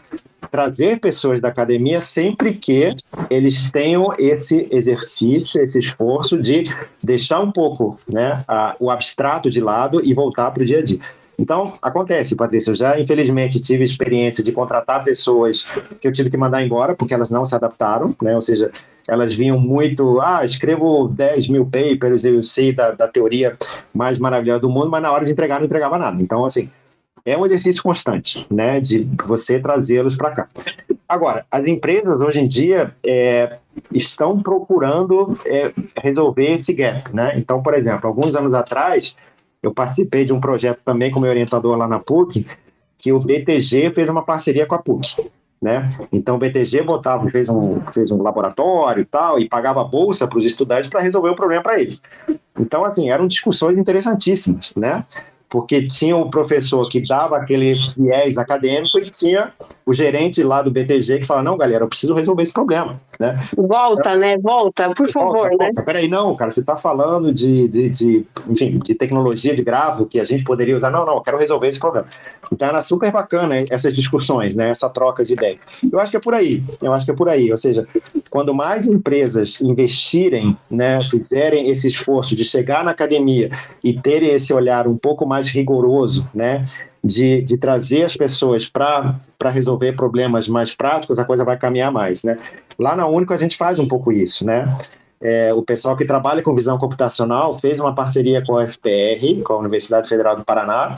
trazer pessoas da academia sempre que eles tenham esse exercício, esse esforço de deixar um pouco né, a, o abstrato de lado e voltar para o dia a dia. Então, acontece, Patrícia. Eu já, infelizmente, tive experiência de contratar pessoas que eu tive que mandar embora porque elas não se adaptaram, né? Ou seja, elas vinham muito, ah, escrevo 10 mil papers, eu sei da, da teoria mais maravilhosa do mundo, mas na hora de entregar não entregava nada. Então, assim, é um exercício constante, né, de você trazê-los para cá. Agora, as empresas hoje em dia é, estão procurando é, resolver esse gap, né? Então, por exemplo, alguns anos atrás, eu participei de um projeto também como orientador lá na PUC, que o BTG fez uma parceria com a PUC. Né? Então o BTG botava, fez um, fez um laboratório e tal, e pagava bolsa para os estudantes para resolver o problema para eles. Então, assim, eram discussões interessantíssimas, né? porque tinha o professor que dava aquele viés acadêmico e tinha o gerente lá do BTG que fala, não, galera, eu preciso resolver esse problema, né? Volta, né? Volta, por favor, volta, né? Volta. Peraí, não, cara, você está falando de, de, de, enfim, de tecnologia de gravo que a gente poderia usar. Não, não, eu quero resolver esse problema. Então era super bacana essas discussões, né? Essa troca de ideia. Eu acho que é por aí, eu acho que é por aí. Ou seja, quando mais empresas investirem, né, fizerem esse esforço de chegar na academia e terem esse olhar um pouco mais rigoroso, né? De, de trazer as pessoas para resolver problemas mais práticos, a coisa vai caminhar mais, né? Lá na Único a gente faz um pouco isso, né? É, o pessoal que trabalha com visão computacional fez uma parceria com a FPR, com a Universidade Federal do Paraná,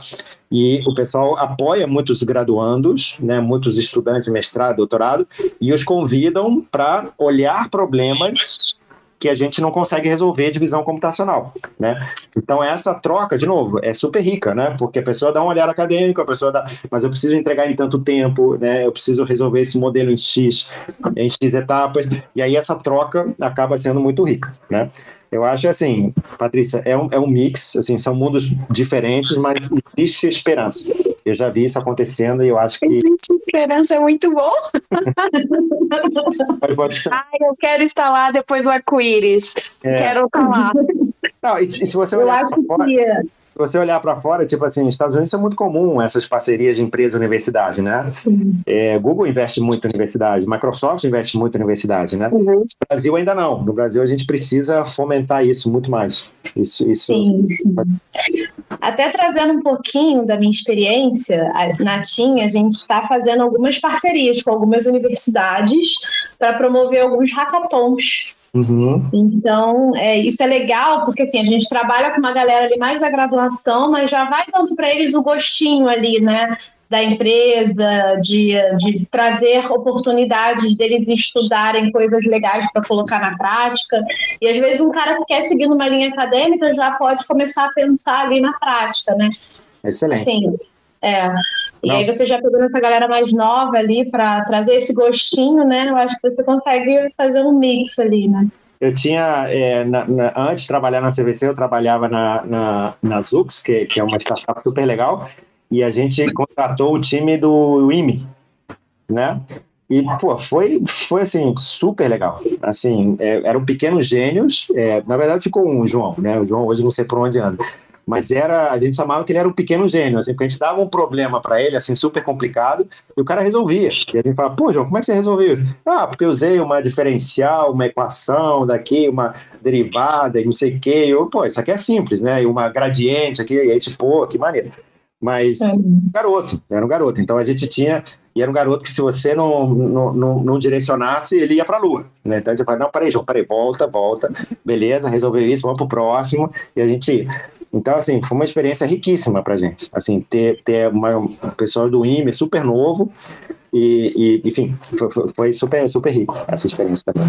e o pessoal apoia muitos graduandos, né, muitos estudantes de mestrado, doutorado, e os convidam para olhar problemas que a gente não consegue resolver de visão computacional, né? Então essa troca, de novo, é super rica, né? Porque a pessoa dá um olhar acadêmico, a pessoa dá, mas eu preciso entregar em tanto tempo, né? Eu preciso resolver esse modelo em X, em X etapas, e aí essa troca acaba sendo muito rica, né? Eu acho assim, Patrícia, é um, é um mix, assim, são mundos diferentes, mas existe esperança. Eu já vi isso acontecendo e eu acho que. Existe esperança é muito bom. Ai, eu quero lá depois do arco-íris. É. Quero lá. Não, e, e se você olhar eu acho fora, que se você olhar para fora, tipo assim, nos Estados Unidos é muito comum essas parcerias de empresa-universidade, né? É, Google investe muito em universidade, Microsoft investe muito em universidade, né? Uhum. No Brasil ainda não. No Brasil a gente precisa fomentar isso muito mais. Isso, isso... Sim. Até trazendo um pouquinho da minha experiência, na TIM, a gente está fazendo algumas parcerias com algumas universidades para promover alguns hackathons Uhum. Então, é, isso é legal, porque assim, a gente trabalha com uma galera ali mais da graduação, mas já vai dando para eles o gostinho ali, né? Da empresa, de, de trazer oportunidades deles estudarem coisas legais para colocar na prática. E às vezes um cara que quer seguir numa linha acadêmica já pode começar a pensar ali na prática, né? Excelente. Assim, é. E Não. aí você já pegando essa galera mais nova ali para trazer esse gostinho, né? Eu acho que você consegue fazer um mix ali, né? Eu tinha, é, na, na, antes de trabalhar na CVC, eu trabalhava na, na, na Zux, que, que é uma startup super legal, e a gente contratou o time do IME, né? E, pô, foi, foi assim, super legal. Assim, é, eram pequenos gênios. É, na verdade, ficou um João, né? O João hoje não sei por onde anda mas era a gente chamava que ele era um pequeno gênio, assim, porque a gente dava um problema para ele, assim, super complicado, e o cara resolvia. E a gente falava, pô, João, como é que você resolveu isso? Ah, porque eu usei uma diferencial, uma equação daqui, uma derivada e não sei o quê. Eu, pô, isso aqui é simples, né? E uma gradiente aqui, e aí, tipo, pô, que maneiro. Mas é. um garoto, era um garoto. Então a gente tinha. E era um garoto que, se você não, não, não, não direcionasse, ele ia para a lua. Né? Então a gente fala: não, peraí, João, peraí, volta, volta, beleza, resolveu isso, vamos para o próximo. E a gente. Então, assim, foi uma experiência riquíssima para gente. Assim, ter, ter uma, um pessoal do IME super novo, e, e, enfim, foi, foi, super, super rico essa experiência também.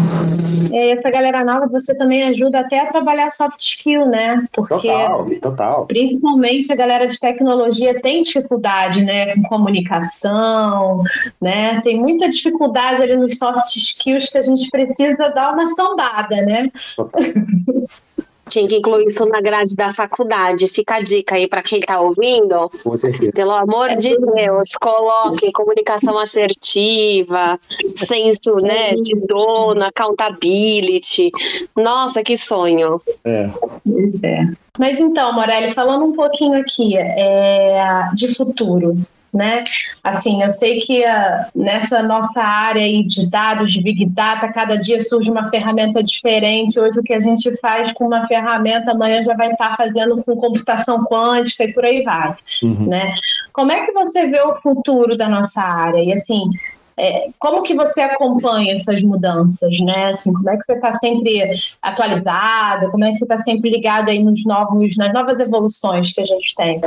E essa galera nova, você também ajuda até a trabalhar soft skill, né? Porque total, total. Principalmente a galera de tecnologia tem dificuldade, né, com comunicação, né? Tem muita dificuldade ali nos soft skills que a gente precisa dar uma sondada, né? Total. Tinha que incluir isso na grade da faculdade. Fica a dica aí para quem está ouvindo. Com certeza. Pelo amor de Deus, coloque comunicação assertiva, senso né, de dono, accountability. Nossa, que sonho. É. é. Mas então, Morelli, falando um pouquinho aqui é, de futuro, né? Assim, eu sei que uh, nessa nossa área de dados, de Big Data, cada dia surge uma ferramenta diferente. Hoje o que a gente faz com uma ferramenta, amanhã já vai estar fazendo com computação quântica e por aí vai, uhum. né? Como é que você vê o futuro da nossa área? E assim, é, como que você acompanha essas mudanças, né? Assim, como é que você está sempre atualizado? Como é que você está sempre ligado aí nos novos, nas novas evoluções que a gente tem?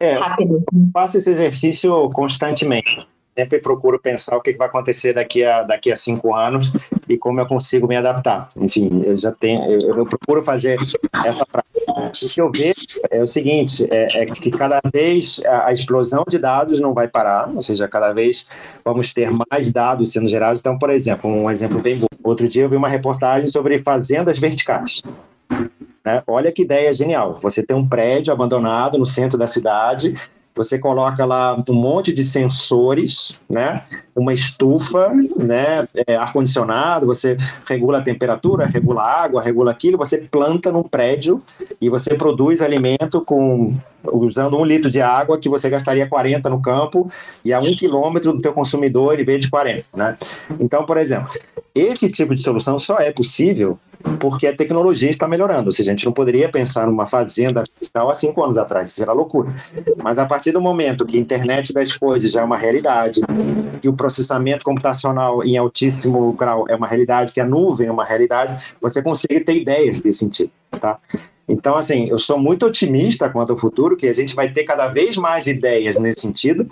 É, Rápido. faço esse exercício constantemente. Sempre procuro pensar o que vai acontecer daqui a, daqui a cinco anos e como eu consigo me adaptar. Enfim, eu já tenho, eu, eu procuro fazer essa prática. O que eu vejo é o seguinte: é, é, que cada vez a, a explosão de dados não vai parar, ou seja, cada vez vamos ter mais dados sendo gerados. Então, por exemplo, um exemplo bem bom. Outro dia eu vi uma reportagem sobre fazendas verticais. Né? Olha que ideia genial. Você tem um prédio abandonado no centro da cidade, você coloca lá um monte de sensores, né? uma estufa, né? É, ar-condicionado, você regula a temperatura, regula a água, regula aquilo, você planta num prédio e você produz alimento com usando um litro de água que você gastaria 40 no campo e a um quilômetro do teu consumidor em vez de 40, né? Então, por exemplo, esse tipo de solução só é possível porque a tecnologia está melhorando. Ou seja, a gente não poderia pensar numa fazenda fiscal há cinco anos atrás, isso era loucura. Mas a partir do momento que a internet das coisas já é uma realidade, que o processamento computacional em altíssimo grau é uma realidade, que a nuvem é uma realidade, você consegue ter ideias desse sentido, tá? Então, assim, eu sou muito otimista quanto ao futuro, que a gente vai ter cada vez mais ideias nesse sentido,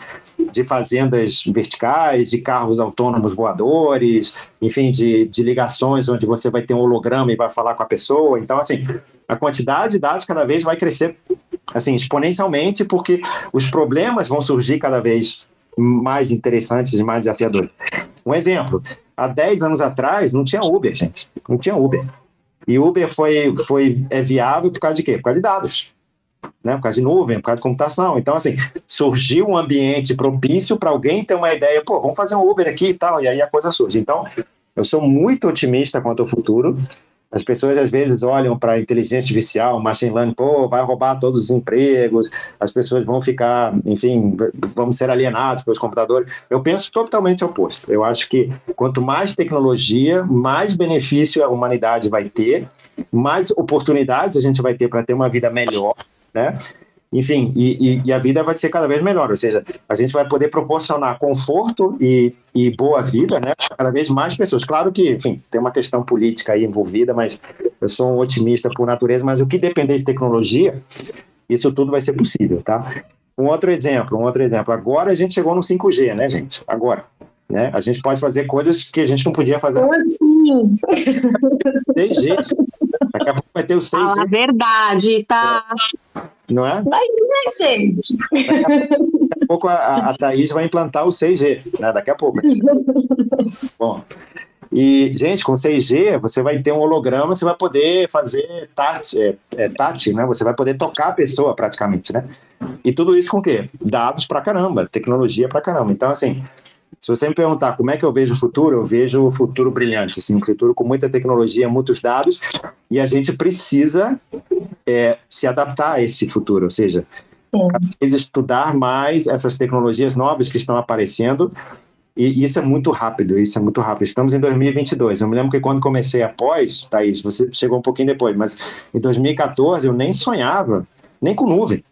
de fazendas verticais, de carros autônomos voadores, enfim, de, de ligações onde você vai ter um holograma e vai falar com a pessoa. Então, assim, a quantidade de dados cada vez vai crescer assim, exponencialmente, porque os problemas vão surgir cada vez mais interessantes e mais desafiadores. Um exemplo, há 10 anos atrás não tinha Uber, gente. Não tinha Uber. E Uber foi, foi é viável por causa de quê? Por causa de dados. Né, por causa de nuvem, por causa de computação. Então, assim, surgiu um ambiente propício para alguém ter uma ideia, pô, vamos fazer um Uber aqui e tal, e aí a coisa surge. Então, eu sou muito otimista quanto ao futuro. As pessoas às vezes olham para inteligência artificial, machine learning, pô, vai roubar todos os empregos, as pessoas vão ficar, enfim, vamos ser alienados pelos computadores. Eu penso totalmente oposto. Eu acho que quanto mais tecnologia, mais benefício a humanidade vai ter, mais oportunidades a gente vai ter para ter uma vida melhor, né? Enfim, e, e, e, a vida vai ser cada vez melhor, ou seja, a gente vai poder proporcionar conforto e, e boa vida, né, para cada vez mais pessoas. Claro que, enfim, tem uma questão política aí envolvida, mas eu sou um otimista por natureza, mas o que depender de tecnologia, isso tudo vai ser possível, tá? Um outro exemplo, um outro exemplo. Agora a gente chegou no 5G, né, gente? Agora. Né? A gente pode fazer coisas que a gente não podia fazer. Assim? 6G. Daqui a pouco vai ter o 6G. Fala a verdade, tá? É. Não é? Vai ter, gente. Daqui a pouco a, a Thaís vai implantar o 6G, né? Daqui a pouco. Bom. E, gente, com 6G, você vai ter um holograma, você vai poder fazer touch, é, é, touch, né? Você vai poder tocar a pessoa praticamente, né? E tudo isso com o quê? Dados pra caramba, tecnologia pra caramba. Então, assim, se você me perguntar como é que eu vejo o futuro, eu vejo o futuro brilhante, assim, um futuro com muita tecnologia, muitos dados, e a gente precisa é, se adaptar a esse futuro, ou seja, cada vez estudar mais essas tecnologias novas que estão aparecendo, e isso é muito rápido, isso é muito rápido. Estamos em 2022. Eu me lembro que quando comecei a pós, Thaís, você chegou um pouquinho depois, mas em 2014 eu nem sonhava, nem com nuvem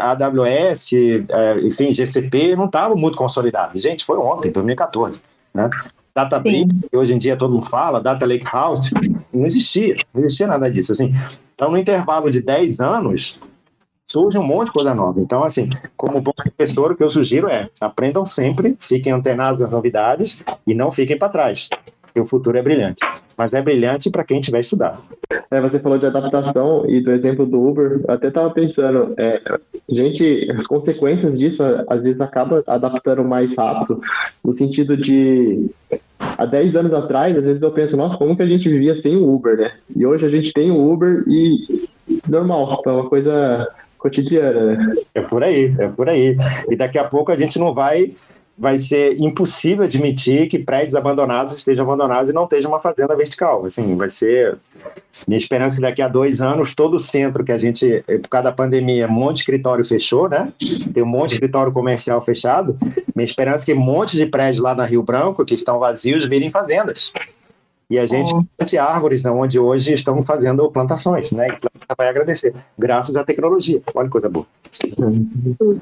AWS, é, enfim, GCP não estavam muito consolidados. Gente, foi ontem, 2014, né? Databricks, que hoje em dia todo mundo fala, Data Lake House, não existia, não existia nada disso, assim. Então, no intervalo de 10 anos, surge um monte de coisa nova. Então, assim, como bom professor, o que eu sugiro é aprendam sempre, fiquem antenados nas novidades e não fiquem para trás, porque o futuro é brilhante. Mas é brilhante para quem tiver estudado. É, você falou de adaptação e do exemplo do Uber, eu até estava pensando, é, gente, as consequências disso às vezes acaba adaptando mais rápido, no sentido de há 10 anos atrás, às vezes eu penso, nossa, como que a gente vivia sem o Uber, né? E hoje a gente tem o Uber e normal, é uma coisa cotidiana, né? É por aí, é por aí. E daqui a pouco a gente não vai vai ser impossível admitir que prédios abandonados estejam abandonados e não estejam uma fazenda vertical. Assim, vai ser minha esperança é que daqui a dois anos todo o centro que a gente, por causa da pandemia, um monte de escritório fechou, né? Tem um monte de escritório comercial fechado. Minha esperança é que um monte de prédios lá na Rio Branco que estão vazios virem fazendas. E a gente oh. plante árvores, né, onde hoje estão fazendo plantações, né? Vai agradecer, graças à tecnologia. Olha que coisa boa.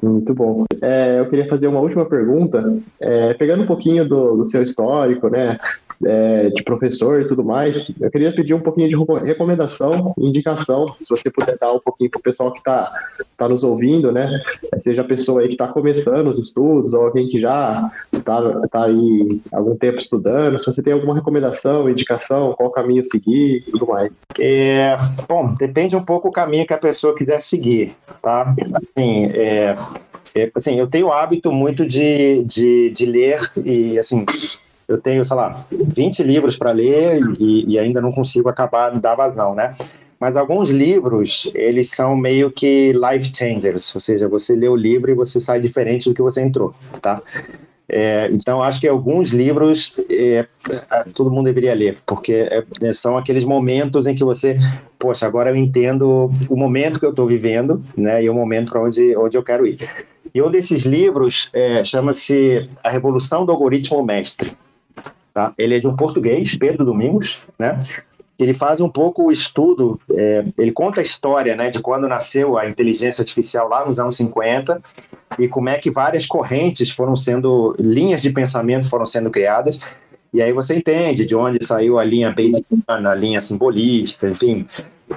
Muito bom. É, eu queria fazer uma última pergunta, é, pegando um pouquinho do, do seu histórico, né? é, de professor e tudo mais, eu queria pedir um pouquinho de recomendação, indicação, se você puder dar um pouquinho para o pessoal que está tá nos ouvindo, né? Seja a pessoa aí que está começando os estudos ou alguém que já está tá aí algum tempo estudando, se você tem alguma recomendação, indicação, qual caminho seguir e tudo mais. É, bom, depende um pouco o caminho que a pessoa quiser seguir, tá? Assim, é, é, assim eu tenho o hábito muito de, de, de ler e, assim, eu tenho, sei lá, 20 livros para ler e, e, ainda não consigo acabar dar vazão, né? Mas alguns livros, eles são meio que life changers, ou seja, você lê o livro e você sai diferente do que você entrou, tá? É, então, acho que alguns livros é, todo mundo deveria ler, porque é, é, são aqueles momentos em que você, poxa, agora eu entendo o momento que eu estou vivendo, né, e o momento para onde, onde eu quero ir. E um desses livros é, chama-se A Revolução do Algoritmo Mestre. Tá? Ele é de um português, Pedro Domingos, né? Ele faz um pouco o estudo, é, ele conta a história né, de quando nasceu a inteligência artificial lá nos anos 50 e como é que várias correntes foram sendo, linhas de pensamento foram sendo criadas. E aí você entende de onde saiu a linha Bayesiana, a linha simbolista, enfim,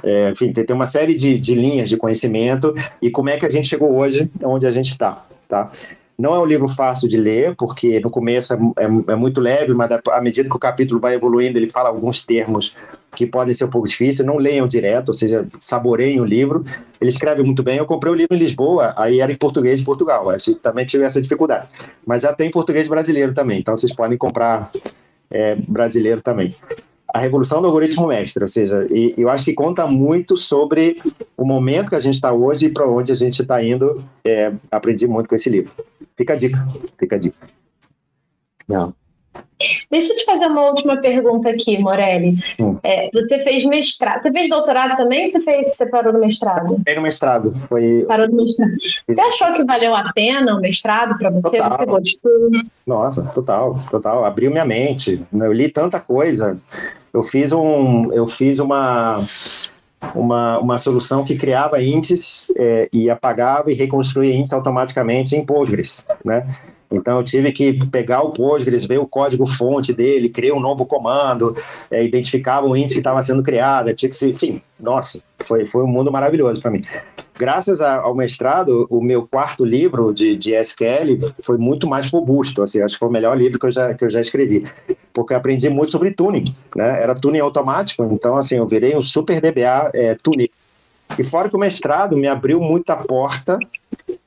é, enfim, tem, uma série de, de linhas de conhecimento e como é que a gente chegou hoje onde a gente está, tá? Não é um livro fácil de ler, porque no começo é, é, é, muito leve, mas à medida que o capítulo vai evoluindo, ele fala alguns termos que podem ser um pouco difíceis. Não leiam direto, ou seja, saboreiem o livro. Ele escreve muito bem. Eu comprei o livro em Lisboa, aí era em português de Portugal. Eu também tive essa dificuldade. Mas já tem português brasileiro também, então vocês podem comprar é, brasileiro também a revolução do algoritmo mestre, ou seja, e, eu acho que conta muito sobre o momento que a gente está hoje e para onde a gente está indo. É, aprendi muito com esse livro. Fica a dica, fica a dica. Não. Deixa eu te fazer uma última pergunta aqui, Morelli. Hum. É, você fez mestrado. Você fez doutorado também ou você, fez, você parou no mestrado? Fez no mestrado. Foi... Parou no mestrado. Você achou que valeu a pena o mestrado para você? Total. Você gostou? Nossa, total, total. Abriu minha mente. Eu li tanta coisa. Eu fiz um. Eu fiz uma. Uma, uma solução que criava índices é, e apagava e reconstruía índices automaticamente em Postgres, né? Então eu tive que pegar o Postgres, ver o código fonte dele, criar um novo comando, é, identificava o índice que estava sendo criado, tinha que se, enfim, nossa, foi, foi um mundo maravilhoso para mim. Graças ao mestrado, o meu quarto livro de, de SQL foi muito mais robusto, assim, acho que foi o melhor livro que eu já, que eu já escrevi, porque aprendi muito sobre tuning, né? Era tuning automático, então assim, eu virei um super DBA é, tuning. E fora que o mestrado me abriu muita porta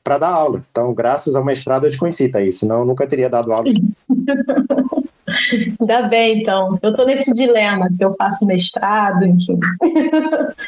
para dar aula. Então, graças ao mestrado eu te conheci, Thaís, senão eu nunca teria dado aula. Ainda bem, então. Eu estou nesse dilema, se eu faço mestrado, enfim.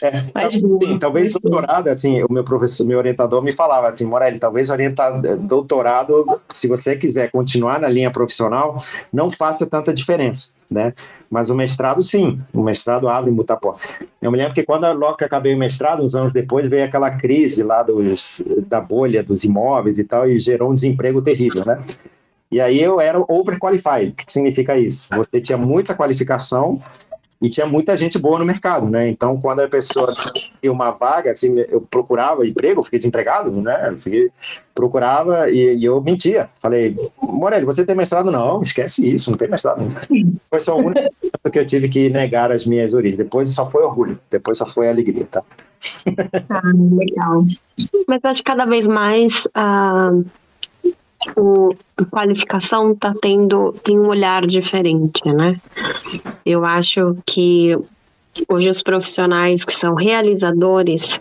É, Mas, sim, talvez doutorado, assim, o meu professor, meu orientador me falava assim, Morelli, talvez orientar doutorado, se você quiser continuar na linha profissional, não faça tanta diferença, né? Mas o mestrado, sim, o mestrado abre muita porta. Eu me lembro que quando logo que acabei o mestrado, uns anos depois, veio aquela crise lá dos, da bolha dos imóveis e tal, e gerou um desemprego terrível, né? E aí eu era overqualified. O que significa isso? Você tinha muita qualificação e tinha muita gente boa no mercado, né? Então, quando a pessoa tinha uma vaga, assim, eu procurava emprego, fiquei desempregado, né? Fiquei, procurava e, e, eu mentia. Falei, Morelli, você tem mestrado? Não, esquece isso, não tem mestrado. Foi só a única que eu tive que negar as minhas origens. Depois só foi orgulho, depois só foi alegria, tá? Ah, legal. Mas acho que cada vez mais a, o, qualificação está tendo tem um olhar diferente, né? Eu acho que hoje os profissionais que são realizadores,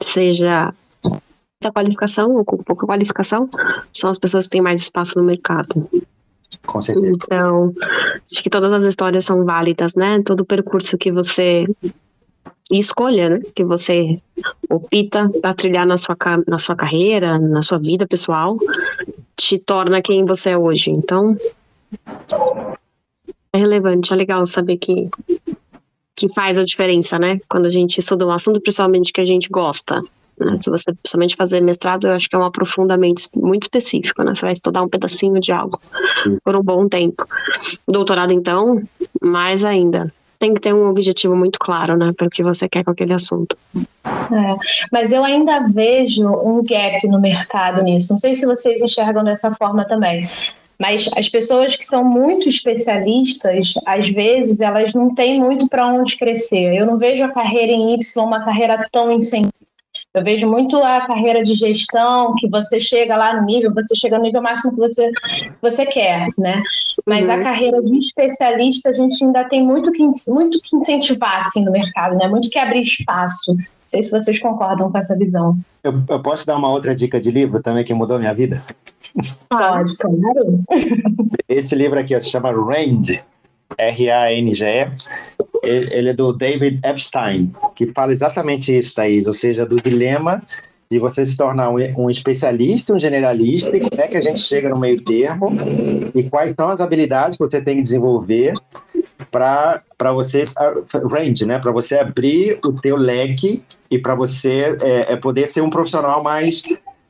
seja muita qualificação ou com pouca qualificação, são as pessoas que têm mais espaço no mercado. Com certeza. Então, acho que todas as histórias são válidas, né? Todo o percurso que você escolha, né? Que você opta para trilhar na sua, na sua carreira, na sua vida pessoal, te torna quem você é hoje. Então, é relevante, é legal saber que que faz a diferença, né? Quando a gente estuda um assunto, principalmente que a gente gosta. Né? Se você somente fazer mestrado, eu acho que é um aprofundamento muito específico, né? Você vai estudar um pedacinho de algo por um bom tempo. Doutorado, então, mais ainda. Tem que ter um objetivo muito claro, né, para o que você quer com aquele assunto. É, mas eu ainda vejo um gap no mercado nisso. Não sei se vocês enxergam dessa forma também. Mas as pessoas que são muito especialistas, às vezes, elas não têm muito para onde crescer. Eu não vejo a carreira em Y uma carreira tão incentivada eu vejo muito a carreira de gestão, que você chega lá no nível, você chega no nível máximo que você, você quer, né? Mas uhum. a carreira de especialista, a gente ainda tem muito que, muito que incentivar assim, no mercado, né? Muito que abrir espaço. Não sei se vocês concordam com essa visão. Eu, eu posso dar uma outra dica de livro também que mudou minha vida? Pode, claro. Esse livro aqui ó, se chama Range, R-A-N-G-E ele é do David Epstein, que fala exatamente isso, Thaís, ou seja, do dilema de você se tornar um, especialista, um generalista, e como é que a gente chega no meio termo, e quais são as habilidades que você tem que desenvolver para você, range, né, para você abrir o teu leque e para você é, é, poder ser um profissional mais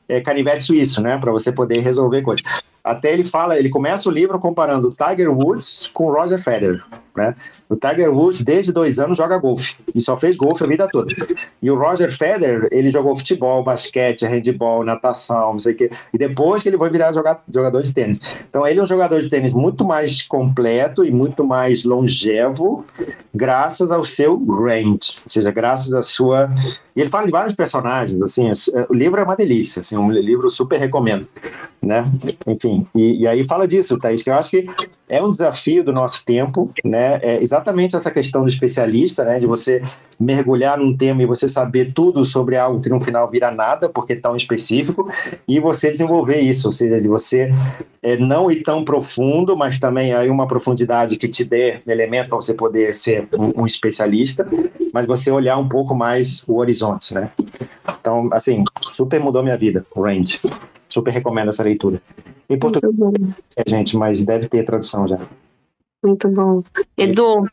é, canivete suíço, né, para você poder resolver coisas. Até ele fala, ele começa o livro comparando o Tiger Woods com o Roger Federer, né? O Tiger Woods, desde dois anos, joga golfe. E só fez golfe a vida toda. E o Roger Federer, ele jogou futebol, basquete, handball, natação, não sei o quê. E depois que ele foi virar jogador de tênis. Então, ele é um jogador de tênis muito mais completo e muito mais longevo, graças ao seu range. Ou seja, graças à sua... E ele fala de vários personagens, assim. O livro é uma delícia, assim. Um livro super recomendo, né? Enfim, e, e aí fala disso, Thaís, que eu acho que é um desafio do nosso tempo, né? É exatamente essa questão do especialista, né? De você mergulhar num tema e você saber tudo sobre algo que no final vira nada, porque é tão específico, e você desenvolver isso, ou seja, de você é, não ir tão profundo, mas também aí uma profundidade que te dê elementos para você poder ser um, um, especialista, mas você olhar um pouco mais o horizonte, né? Então, assim, super mudou minha vida, o Range. Super recomendo essa leitura. Em português, é, gente, mas deve ter tradução já. Muito bom. Edu,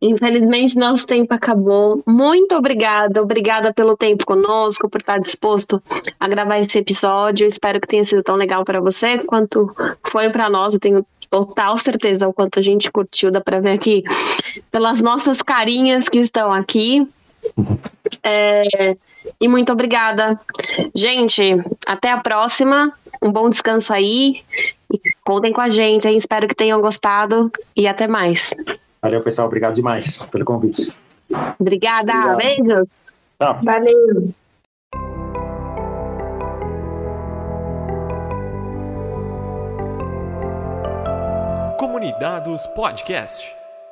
infelizmente nosso tempo acabou. Muito obrigada, obrigada pelo tempo conosco, por estar disposto a gravar esse episódio. Espero que tenha sido tão legal para você quanto foi para nós. Eu tenho total certeza o quanto a gente curtiu, dá para ver aqui pelas nossas carinhas que estão aqui. É, e muito obrigada. Gente, até a próxima. Um bom descanso aí. E contem com a gente, hein? Espero que tenham gostado. E até mais. Valeu, pessoal. Obrigado demais pelo convite. Obrigada. Obrigado. Beijos. Tchau. Valeu. Comunidades Podcast.